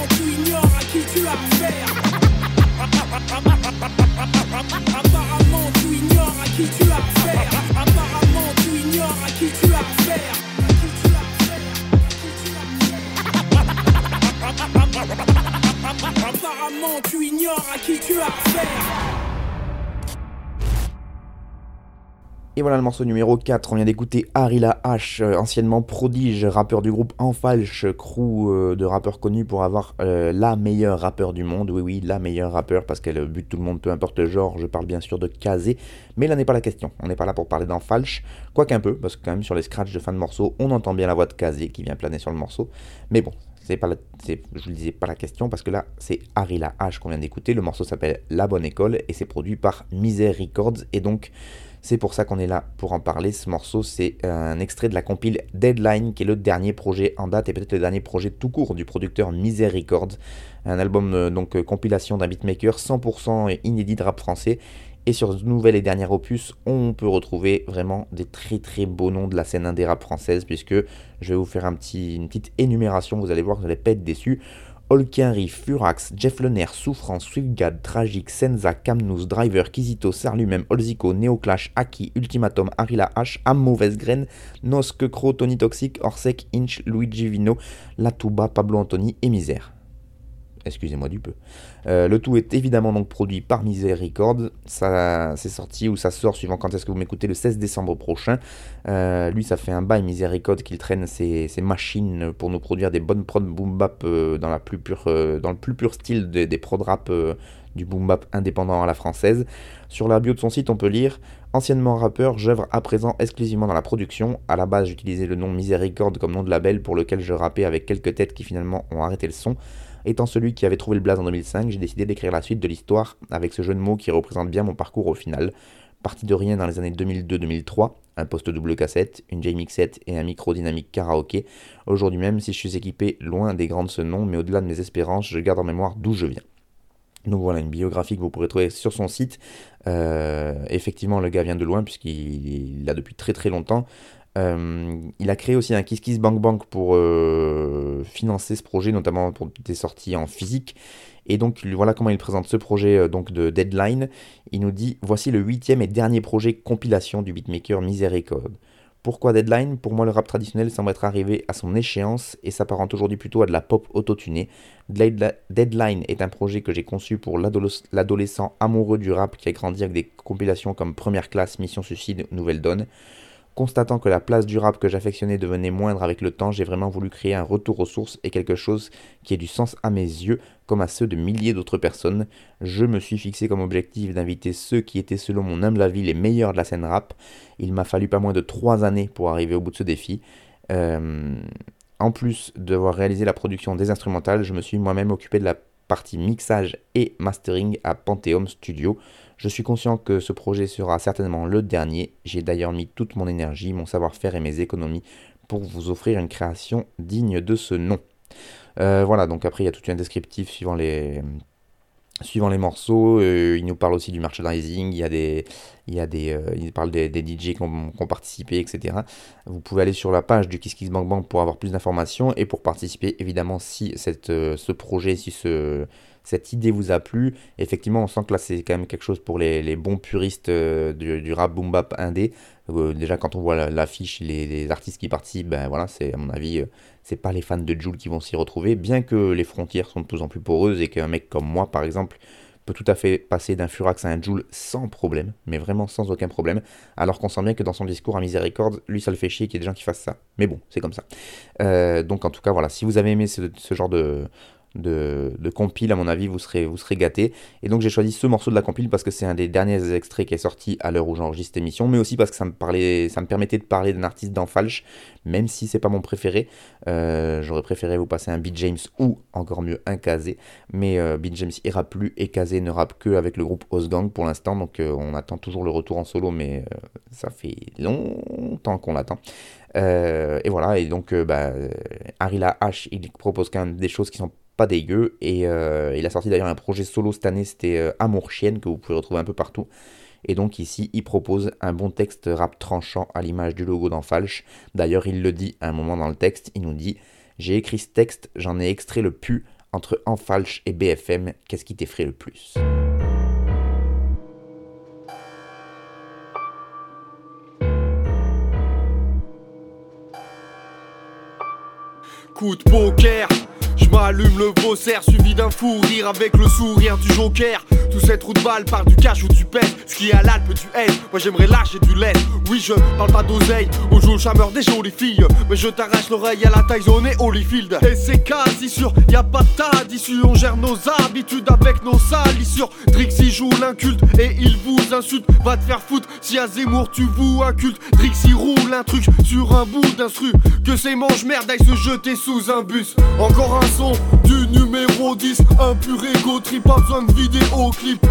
[SPEAKER 6] tu ignores à qui tu as affaire. Apparemment, tu ignores à qui tu as affaire. Apparemment, tu ignores à qui tu as affaire. Apparemment, tu ignores à qui tu as affaire.
[SPEAKER 1] Et voilà le morceau numéro 4, on vient d'écouter Arila H, euh, anciennement prodige, rappeur du groupe Enfalche, crew euh, de rappeurs connus pour avoir euh, la meilleure rappeur du monde, oui oui, la meilleure rappeur parce qu'elle bute tout le monde, peu importe le genre, je parle bien sûr de Kazé, mais là n'est pas la question, on n'est pas là pour parler d'Enfalche, quoique un peu, parce que quand même sur les scratchs de fin de morceau, on entend bien la voix de Kazé qui vient planer sur le morceau, mais bon, c'est pas je vous disais pas la question parce que là c'est Arila H qu'on vient d'écouter, le morceau s'appelle La Bonne École et c'est produit par Misère Records et donc c'est pour ça qu'on est là pour en parler. Ce morceau, c'est un extrait de la compile Deadline, qui est le dernier projet en date et peut-être le dernier projet tout court du producteur Records. Un album euh, donc euh, compilation d'un beatmaker 100% inédit de rap français. Et sur ce nouvel et dernier opus, on peut retrouver vraiment des très très beaux noms de la scène indé rap française, puisque je vais vous faire une petite énumération, vous allez voir, vous allez pas être déçus. Olkinry, Furax, Jeff Lener, Souffrance, Swiftgad, Tragic, Senza, Camnous, Driver, Kizito, Sarlumem, Olzico, Neoclash, Aki, Ultimatum, Arila H, Am Mauvaise Graine, Nos, Kekro, Tony Toxic, Orsec, Inch, Luigi Vino, Latouba, Pablo Antoni et Misère. Excusez-moi du peu. Euh, le tout est évidemment donc produit par Misère Records. Ça, c'est sorti ou ça sort suivant quand est-ce que vous m'écoutez le 16 décembre prochain. Euh, lui, ça fait un bail Misère Records qu'il traîne ses, machines pour nous produire des bonnes prods boom bap euh, dans, le plus pur style des, des prod rap du boom bap indépendant à la française. Sur la bio de son site, on peut lire Anciennement rappeur, j'œuvre à présent exclusivement dans la production. À la base, j'utilisais le nom Misère Records comme nom de label pour lequel je rappais avec quelques têtes qui finalement ont arrêté le son. Étant celui qui avait trouvé le blaze en 2005, j'ai décidé d'écrire la suite de l'histoire avec ce jeu de mots qui représente bien mon parcours au final. Parti de rien dans les années 2002-2003, un poste double cassette, une JMix7 et un micro dynamique karaoké. Aujourd'hui même, si je suis équipé loin des grandes ce nom, mais au-delà de mes espérances, je garde en mémoire d'où je viens. Donc voilà, une biographie que vous pourrez trouver sur son site. Euh, effectivement, le gars vient de loin puisqu'il l'a depuis très très longtemps. Euh, il a créé aussi un Kiss Kiss Bank Bank pour euh, financer ce projet, notamment pour des sorties en physique. Et donc voilà comment il présente ce projet donc de Deadline. Il nous dit voici le huitième et dernier projet compilation du beatmaker Miséricorde. Pourquoi Deadline? Pour moi, le rap traditionnel semble être arrivé à son échéance et s'apparente aujourd'hui plutôt à de la pop autotunée. Deadline est un projet que j'ai conçu pour l'adolescent amoureux du rap qui a grandi avec des compilations comme Première Classe, Mission Suicide, Nouvelle Donne. Constatant que la place du rap que j'affectionnais devenait moindre avec le temps, j'ai vraiment voulu créer un retour aux sources et quelque chose qui ait du sens à mes yeux, comme à ceux de milliers d'autres personnes. Je me suis fixé comme objectif d'inviter ceux qui étaient selon mon humble avis les meilleurs de la scène rap. Il m'a fallu pas moins de 3 années pour arriver au bout de ce défi. Euh, en plus d'avoir réalisé la production des instrumentales, je me suis moi-même occupé de la partie mixage et mastering à Panthéon Studio. Je suis conscient que ce projet sera certainement le dernier. J'ai d'ailleurs mis toute mon énergie, mon savoir-faire et mes économies pour vous offrir une création digne de ce nom. Euh, voilà, donc après il y a tout un descriptif suivant les, suivant les morceaux. Euh, il nous parle aussi du merchandising, il y a des, il, y a des, euh, il parle des, DJ qui ont, participé, etc. Vous pouvez aller sur la page du Kiss Kiss Bank Bank pour avoir plus d'informations et pour participer évidemment si cette, ce projet, si ce, cette idée vous a plu. Effectivement, on sent que là, c'est quand même quelque chose pour les, bons puristes euh, du, rap boom bap indé. Euh, déjà, quand on voit l'affiche, les, artistes qui participent, ben voilà, c'est à mon avis, euh, c'est pas les fans de Joule qui vont s'y retrouver. Bien que les frontières sont de plus en plus poreuses et qu'un mec comme moi, par exemple, peut tout à fait passer d'un Furax à un Joule sans problème, mais vraiment sans aucun problème, alors qu'on sent bien que dans son discours à Miséricorde, lui ça le fait chier qu'il y ait des gens qui fassent ça. Mais bon, c'est comme ça. donc en tout cas, voilà, si vous avez aimé ce genre de, de, de, compile, à mon avis, vous serez, vous serez gâtés. Et donc j'ai choisi ce morceau de la compile parce que c'est un des derniers extraits qui est sorti à l'heure où j'enregistre cette émission, mais aussi parce que ça me, parlait, ça me permettait de parler d'un artiste d'Enfalche, même si c'est pas mon préféré. Euh, j'aurais préféré vous passer un Beat James ou encore mieux un Kazé, mais euh, Beat James ira plus et Kazé ne rappe que avec le groupe Osgang pour l'instant, donc euh, on attend toujours le retour en solo, mais ça fait longtemps qu'on l'attend. et voilà, et donc bah, Arila H, il propose quand même des choses qui sont pas dégueu. Et euh, il a sorti d'ailleurs un projet solo cette année, c'était euh, Amour Chienne, que vous pouvez retrouver un peu partout. Et donc ici, il propose un bon texte rap tranchant à l'image du logo d'Enfalche. D'ailleurs, il le dit à un moment dans le texte, il nous dit J'ai écrit ce texte, j'en ai extrait le pu entre Enfalche et BFM, qu'est-ce qui t'effraie le plus?
[SPEAKER 7] Coup de poker je m'allume le vaussaire suivi d'un fou rire avec le sourire du joker. Tout cette route de balle parle du cash ou du pète. Ce qui est à l'Alpe du haine. Moi j'aimerais lâcher du lait. Oui, je parle pas d'oseille. Joue le chameur des jolies filles. Mais je t'arrache l'oreille à la taille et Holyfield. Et c'est quasi sûr, y a pas tas d'issue. On gère nos habitudes avec nos salissures. Drixie joue l'inculte et il vous insulte. Va te faire foutre si à Zemmour tu vous inculte. Drixie roule un truc sur un bout d'instru. Que ces manches merde aillent se jeter sous un bus. Encore un son du numéro 10 Un pur ego trip, pas besoin de vidéo clip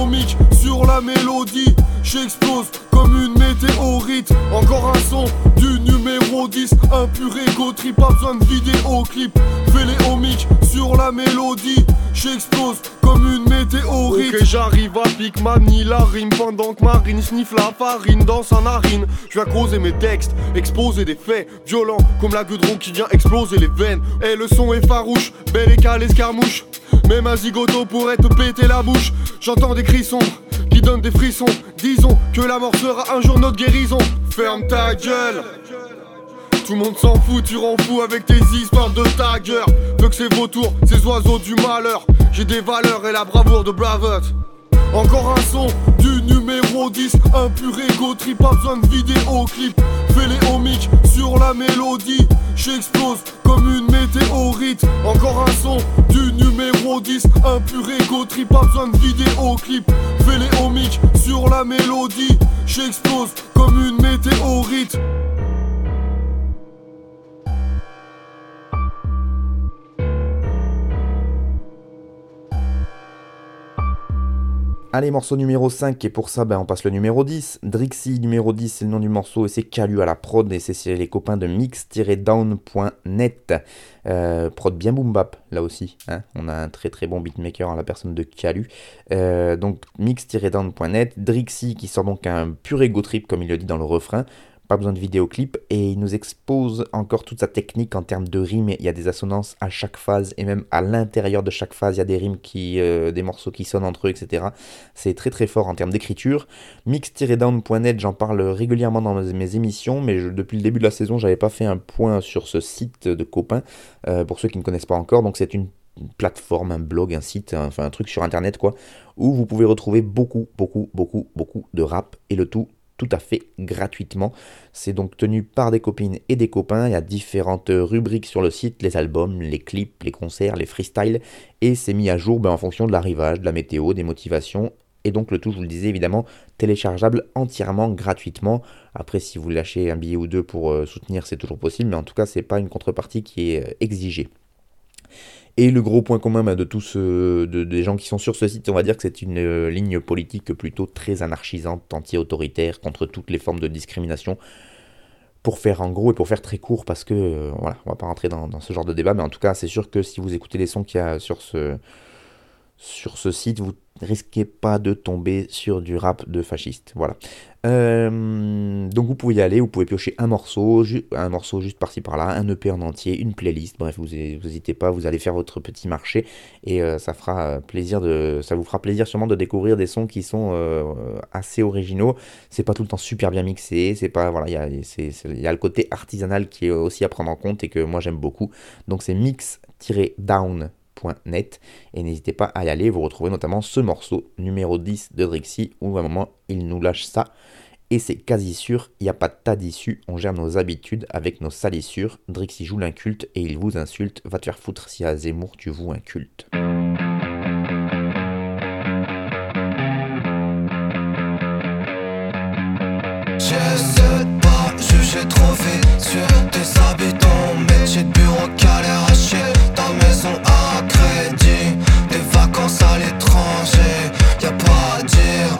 [SPEAKER 7] omics sur la mélodie. J'explose comme une météorite. Encore un son du numéro 10 Un pur ego trip, pas besoin de vidéo clip Fais sur la mélodie. J'explose comme une météorite. Ok j'arrive à pic manie la rime. Pendant que Marine sniffe la farine dans sa narine Je vais creuser mes textes, exposer des faits Violents comme la goudron qui vient exploser les veines. Et le son est farouche, bel écart escarmouche. Même un zigoto pourrait te péter la bouche. J'entends des crissons qui donnent des frissons. Disons que la mort sera un jour notre guérison. Ferme ta gueule tout le monde s'en fout, tu rends fou avec tes histoires de taggers. Veux que c'est vautours, ces oiseaux du malheur. J'ai des valeurs et la bravoure de Bravette. Encore un son du numéro 10 Un pur ego trip, pas besoin de vidéo clip Fais les omics sur la mélodie. J'explose comme une météorite. Encore un son du numéro 10 Un pur ego trip, pas besoin de vidéo clip Fais les omics sur la mélodie. J'explose comme une météorite
[SPEAKER 1] Allez, morceau numéro 5, et pour ça, ben, on passe le numéro 10. Drixie, numéro 10, c'est le nom du morceau, et c'est Calu à la prod, et c'est les copains de mix-down.net. Euh, prod bien boom bap, là aussi. Hein. on a un très très bon beatmaker en la personne de Calu. Euh, donc, mix-down.net. Drixie, qui sort donc un pur ego trip, comme il le dit dans le refrain pas besoin de vidéoclip, et il nous expose encore toute sa technique en termes de rimes. Il y a des assonances à chaque phase, et même à l'intérieur de chaque phase, il y a des rimes qui, euh, des morceaux qui sonnent entre eux, etc. C'est très très fort en termes d'écriture. Mix-down.net, j'en parle régulièrement dans mes émissions, mais depuis le début de la saison, j'avais pas fait un point sur ce site de copains, euh, pour ceux qui ne connaissent pas encore. Donc c'est une plateforme, un blog, un site, enfin un truc sur internet quoi, où vous pouvez retrouver beaucoup, beaucoup, beaucoup, beaucoup de rap et le tout tout à fait gratuitement. C'est donc tenu par des copines et des copains. Il y a différentes rubriques sur le site, les albums, les clips, les concerts, les freestyles. Et c'est mis à jour ben, en fonction de l'arrivage, de la météo, des motivations. Et donc le tout, je vous le disais évidemment, téléchargeable entièrement gratuitement. Après, si vous lâchez un billet ou deux pour euh, soutenir, c'est toujours possible. Mais en tout cas, c'est pas une contrepartie qui est euh, exigée. Et le gros point commun bah, de tous de, des gens qui sont sur ce site, on va dire que c'est une euh, ligne politique plutôt très anarchisante, anti-autoritaire, contre toutes les formes de discrimination. Pour faire en gros et pour faire très court, parce que euh, voilà, on va pas rentrer dans, ce genre de débat, mais en tout cas, c'est sûr que si vous écoutez les sons qu'il y a sur ce, sur ce site, vous risquez pas de tomber sur du rap de fasciste. Voilà. Euh, donc vous pouvez y aller, vous pouvez piocher un morceau, un morceau juste par-ci par-là, un EP en entier, une playlist. Bref, vous n'hésitez pas, vous allez faire votre petit marché et euh, ça fera plaisir de, ça vous fera plaisir sûrement de découvrir des sons qui sont euh, assez originaux. C'est pas tout le temps super bien mixé, c'est pas voilà, il y a, y a le côté artisanal qui est aussi à prendre en compte et que moi j'aime beaucoup. Donc c'est mix-down et n'hésitez pas à y aller, vous retrouvez notamment ce morceau numéro 10 de Drixie où à un moment il nous lâche ça. Et c'est quasi sûr, il n'y a pas de tas d'issues, on gère nos habitudes avec nos salissures, Drixie joue l'inculte et il vous insulte, va te faire foutre si à Zemmour tu vous
[SPEAKER 8] à chier, ta maison à crédit, des vacances à l'étranger, y a pas à dire,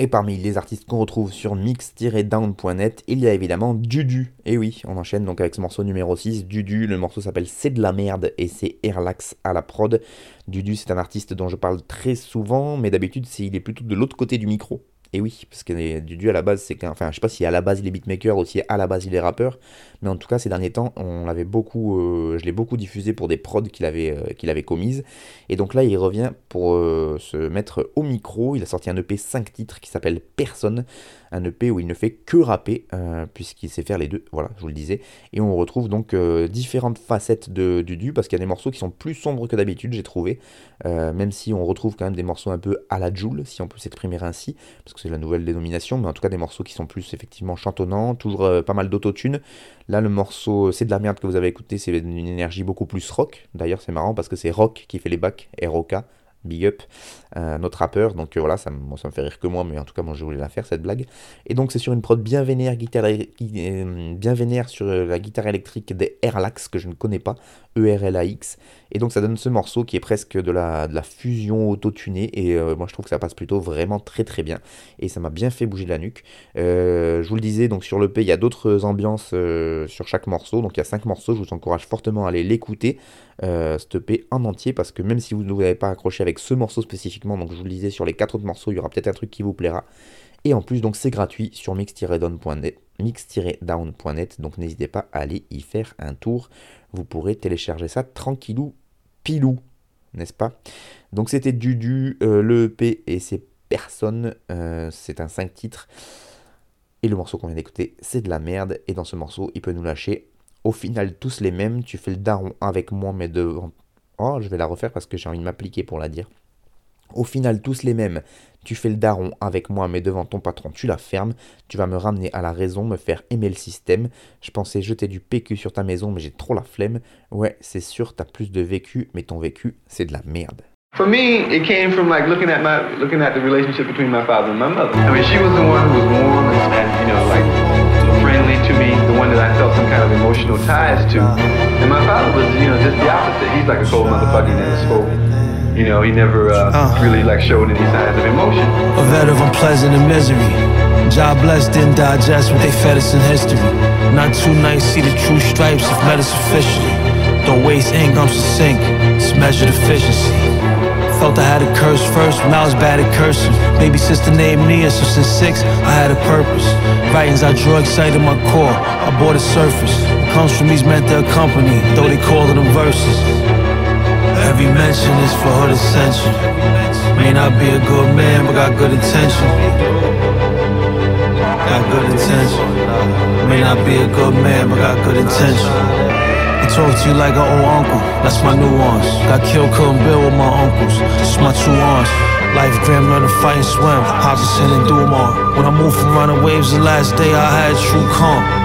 [SPEAKER 1] Et parmi les artistes qu'on retrouve sur mix-down.net, il y a évidemment Dudu. Et oui, on enchaîne donc avec ce morceau numéro 6, Dudu. Le morceau s'appelle C'est de la merde et c'est Airlax à la prod. Dudu, c'est un artiste dont je parle très souvent, mais d'habitude, il est plutôt de l'autre côté du micro. Et oui, parce que Dudu à la base, c'est qu'un. Enfin, je sais pas si à la base il est beatmaker ou si à la base il est rappeur, mais en tout cas ces derniers temps, on l'avait beaucoup, euh, je l'ai beaucoup diffusé pour des prods qu'il avait, euh, commises. Et donc là, il revient pour euh, se mettre au micro. Il a sorti un EP 5 titres qui s'appelle Personne, un EP où il ne fait que rapper, puisqu'il sait faire les deux. Voilà, je vous le disais. Et on retrouve donc différentes facettes de Dudu, parce qu'il y a des morceaux qui sont plus sombres que d'habitude, j'ai trouvé. même si on retrouve quand même des morceaux un peu à la Joule, si on peut s'exprimer ainsi, parce que c'est la nouvelle dénomination, mais en tout cas des morceaux qui sont plus effectivement chantonnants, toujours pas mal d'autotune. Là, le morceau C'est de la merde que vous avez écouté, c'est une énergie beaucoup plus rock. D'ailleurs, c'est marrant parce que c'est Rock qui fait les bacs, ROK, big up, euh, notre rappeur. Donc euh, voilà, ça, me fait rire que moi, mais en tout cas, moi je voulais la faire cette blague. Et donc c'est sur une prod bien vénère, euh, bien vénère sur la guitare électrique des Airlax que je ne connais pas, ERLAX. Et donc ça donne ce morceau qui est presque de la, de la fusion autotunée. Et moi je trouve que ça passe plutôt vraiment très très bien. Et ça m'a bien fait bouger la nuque. je vous le disais, donc sur le P, il y a d'autres ambiances sur chaque morceau. Donc il y a 5 morceaux, je vous encourage fortement à aller l'écouter. Euh, EP en entier parce que même si vous ne vous avez pas accroché avec ce morceau spécifiquement, donc je vous le disais sur les quatre autres morceaux, il y aura peut-être un truc qui vous plaira. Et en plus, donc c'est gratuit sur mix-down.net, donc n'hésitez pas à aller y faire un tour. Vous pourrez télécharger ça tranquillou, pilou, n'est-ce pas? Donc c'était Dudu, euh, le EP et c'est personne, euh, c'est un 5 titres. Et le morceau qu'on vient d'écouter, c'est de la merde. Et dans ce morceau, il peut nous lâcher au final tous les mêmes, tu fais le daron avec moi mais devant... Oh, je vais la refaire parce que j'ai envie de m'appliquer pour la dire. Au final tous les mêmes, tu fais le daron avec moi mais devant ton patron tu la fermes, tu vas me ramener à la raison, me faire aimer le système. Je pensais jeter du PQ sur ta maison mais j'ai trop la flemme. Ouais, c'est sûr, t'as plus de vécu mais ton vécu c'est de la merde.
[SPEAKER 9] For me, it came from like looking at my looking at the relationship between my father and my mother. I mean, she was the one who was warm you know like friendly to me, the one that I felt some kind of emotional ties to. And my father was, you know, just the opposite. He's like a cold motherfucker, he never spoke. You know, he never uh, uh, really like showed any signs of emotion.
[SPEAKER 10] A vet of unpleasant and misery. Job blessed didn't digest what they fed us in history. Not too nice, see the true stripes of us officially. Don't waste ink, I'm succinct. It's measured efficiency. Felt I had a curse first when I was bad at cursing. Baby sister named Nia, so since six, I had a purpose. Writings I draw excited my core. I bought the surface. What comes from me's meant to accompany, though they call it them verses. Every mention is for her ascension. May not be a good man, but got good intention. Got good intention. May not be a good man, but got good intention talk to you like an old uncle, that's my nuance. Got killed, couldn't build with my uncles, just my true arms. Life grim, learn to fight and swim, Hodgson and Dumont. When I moved from running waves the last day, I had true calm.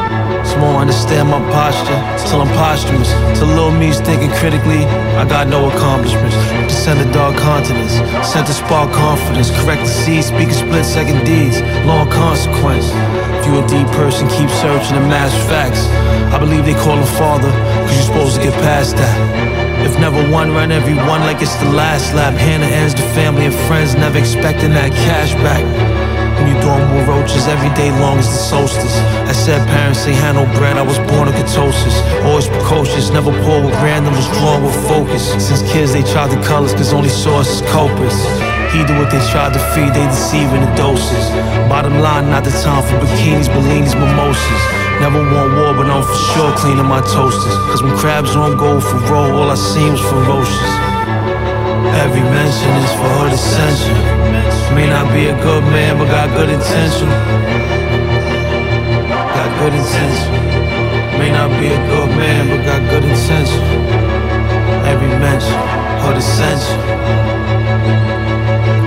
[SPEAKER 10] It's understand my posture, till I'm posthumous. Till little me's thinking critically, I got no accomplishments. Descend the dark continents, sent to spark confidence. Correct the seeds, speaking split second deeds, long consequence. If you a deep person, keep searching and mass facts. I believe they call him father, cause you're supposed to get past that. If never one, run every one like it's the last lap. Hannah ends the family and friends, never expecting that cash back. When you doing more roaches every day long as the solstice. I said parents ain't had no bread, I was born of ketosis. Always precocious, never poor with random, was drawn with focus. Since kids they tried the colors, cause only source is culprits. Heeding what they tried to feed, they deceiving the doses. Bottom line, not the time for bikinis, bellinis, mimosas. Never want war, but I'm for sure cleaning my toasters. Cause when crabs on go for roll, all I see was ferocious. Every mention is for her dissension. May not be a good man, but got good intention. Got good intention. May not be a good man, but got good intention. Every mention, her dissension.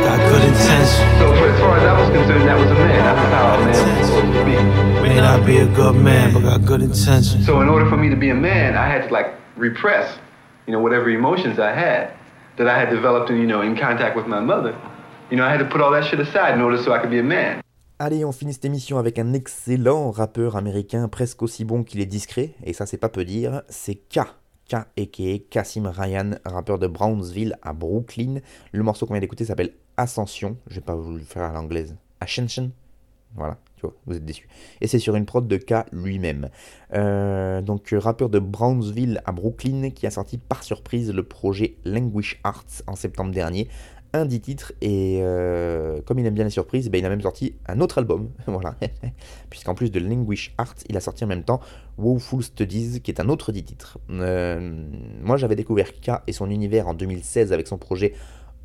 [SPEAKER 10] Got good intention.
[SPEAKER 9] So as far as I was concerned, that was a man. That's how a man was supposed to be.
[SPEAKER 10] May not be a good man, but got good intentions.
[SPEAKER 9] So in order for me to be a man, I had to like repress, you know, whatever emotions I had that I had developed, in, you know, in contact with my mother. You know, I had to put all that shit aside in order so I could be a man.
[SPEAKER 1] Allez, on finit cette émission avec un excellent rappeur américain, presque aussi bon qu'il est discret, et ça c'est pas peu dire, c'est K. K, a.k.a. Kassim Ryan, rappeur de Brownsville à Brooklyn. Le morceau qu'on vient d'écouter s'appelle Ascension, je vais pas vous le faire à l'anglaise. Ascension Voilà vous êtes déçus. Et c'est sur une prod de K lui-même. Euh, donc, rappeur de Brownsville à Brooklyn, qui a sorti par surprise le projet Language Arts en septembre dernier. un 10 titres et euh, comme il aime bien les surprises, ben, il a même sorti un autre album. voilà. Puisqu'en plus de Languish Art, il a sorti en même temps Woeful Studies qui est un autre 10 titres. Euh, moi j'avais découvert K et son univers en 2016 avec son projet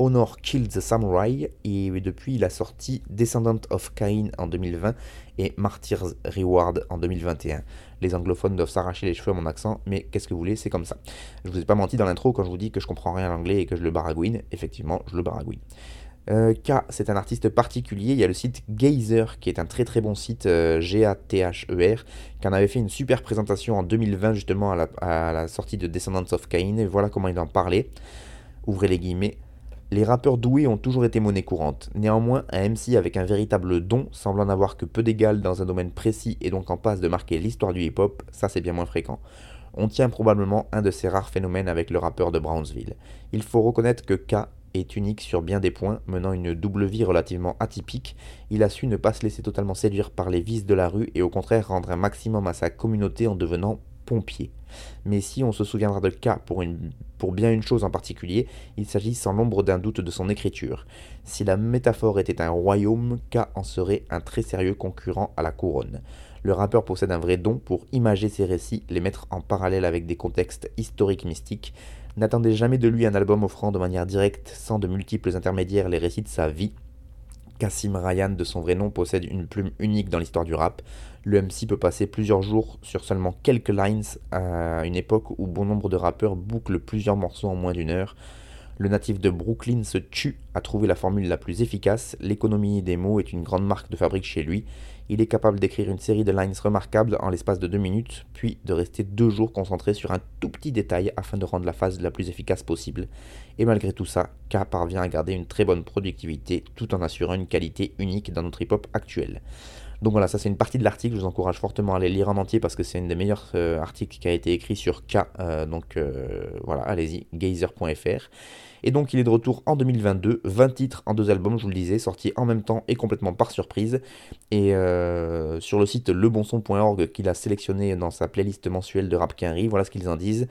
[SPEAKER 1] Honor Killed the Samurai et depuis il a sorti Descendant of Cain en 2020 et Martyr's Reward en 2021. Les anglophones doivent s'arracher les cheveux à mon accent, mais qu'est-ce que vous voulez, c'est comme ça. Je vous ai pas menti dans l'intro quand je vous dis que je comprends rien à l'anglais et que je le baragouine. Effectivement, je le baragouine. Euh, K, c'est un artiste particulier. Il y a le site Gazer, qui est un très très bon site euh, G-A-T-H-E-R, qui en avait fait une super présentation en 2020, justement à la, à la sortie de Descendants of Cain. Et voilà comment il en parlait. Ouvrez les guillemets. Les rappeurs doués ont toujours été monnaie courante. Néanmoins, un MC avec un véritable don, semblant n'avoir que peu d'égal dans un domaine précis et donc en passe de marquer l'histoire du hip-hop, ça c'est bien moins fréquent. On tient probablement un de ces rares phénomènes avec le rappeur de Brownsville. Il faut reconnaître que K est unique sur bien des points, menant une double vie relativement atypique. Il a su ne pas se laisser totalement séduire par les vices de la rue et au contraire rendre un maximum à sa communauté en devenant Mais si on se souviendra de K pour, pour bien une chose en particulier, il s'agit sans l'ombre d'un doute de son écriture. Si la métaphore était un royaume, K en serait un très sérieux concurrent à la couronne. Le rappeur possède un vrai don pour imager ses récits, les mettre en parallèle avec des contextes historiques mystiques. N'attendez jamais de lui un album offrant de manière directe, sans de multiples intermédiaires, les récits de sa vie. Kassim Ryan, de son vrai nom, possède une plume unique dans l'histoire du rap. Le MC peut passer plusieurs jours sur seulement quelques lines à une époque où bon nombre de rappeurs bouclent plusieurs morceaux en moins d'une heure. Le natif de Brooklyn se tue à trouver la formule la plus efficace. L'économie des mots est une grande marque de fabrique chez lui. Il est capable d'écrire une série de lines remarquables en l'espace de deux minutes, puis de rester deux jours concentré sur un tout petit détail afin de rendre la phase la plus efficace possible. Et malgré tout ça, K parvient à garder une très bonne productivité tout en assurant une qualité unique dans notre hip-hop actuel. Donc voilà, ça c'est une partie de l'article, je vous encourage fortement à aller lire en entier parce que c'est une des meilleurs euh, articles qui a été écrit sur K. Euh, donc euh, voilà, allez-y, gazer.fr. Et donc il est de retour en 2022, 20 titres en deux albums, je vous le disais, sortis en même temps et complètement par surprise. Et sur le site lebonson.org qu'il a sélectionné dans sa playlist mensuelle de rap quinri, voilà ce qu'ils en disent.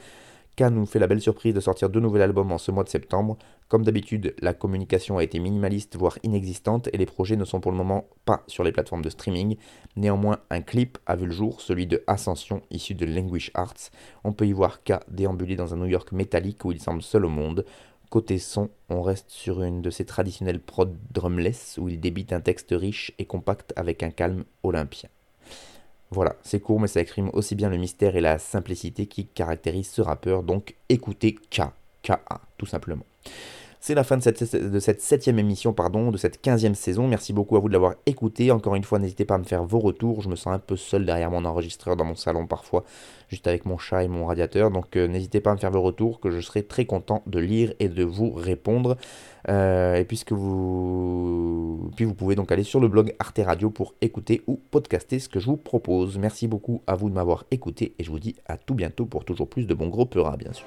[SPEAKER 1] K nous fait la belle surprise de sortir deux nouveaux albums en ce mois de septembre. Comme d'habitude, la communication a été minimaliste, voire inexistante, et les projets ne sont pour le moment pas sur les plateformes de streaming. Néanmoins, un clip a vu le jour, celui de Ascension, issu de Language Arts. On peut y voir K déambuler dans un New York métallique où il semble seul au monde. Côté son, on reste sur une de ses traditionnelles prod drumless où il débite un texte riche et compact avec un calme olympien. Voilà, c'est court mais ça exprime aussi bien le mystère et la simplicité qui caractérisent ce rappeur, donc écoutez K, K-A, tout simplement. C'est la fin de cette, de cette septième émission, pardon, de cette quinzième saison. Merci beaucoup à vous de l'avoir écouté. Encore une fois, n'hésitez pas à me faire vos retours. Je me sens un peu seul derrière mon enregistreur dans mon salon parfois, juste avec mon chat et mon radiateur. Donc euh, n'hésitez pas à me faire vos retours, que je serai très content de lire et de vous répondre. Euh, et puisque vous... Puis vous pouvez donc aller sur le blog Arte Radio pour écouter ou podcaster ce que je vous propose. Merci beaucoup à vous de m'avoir écouté et je vous dis à tout bientôt pour toujours plus de bons gros peuras, bien sûr.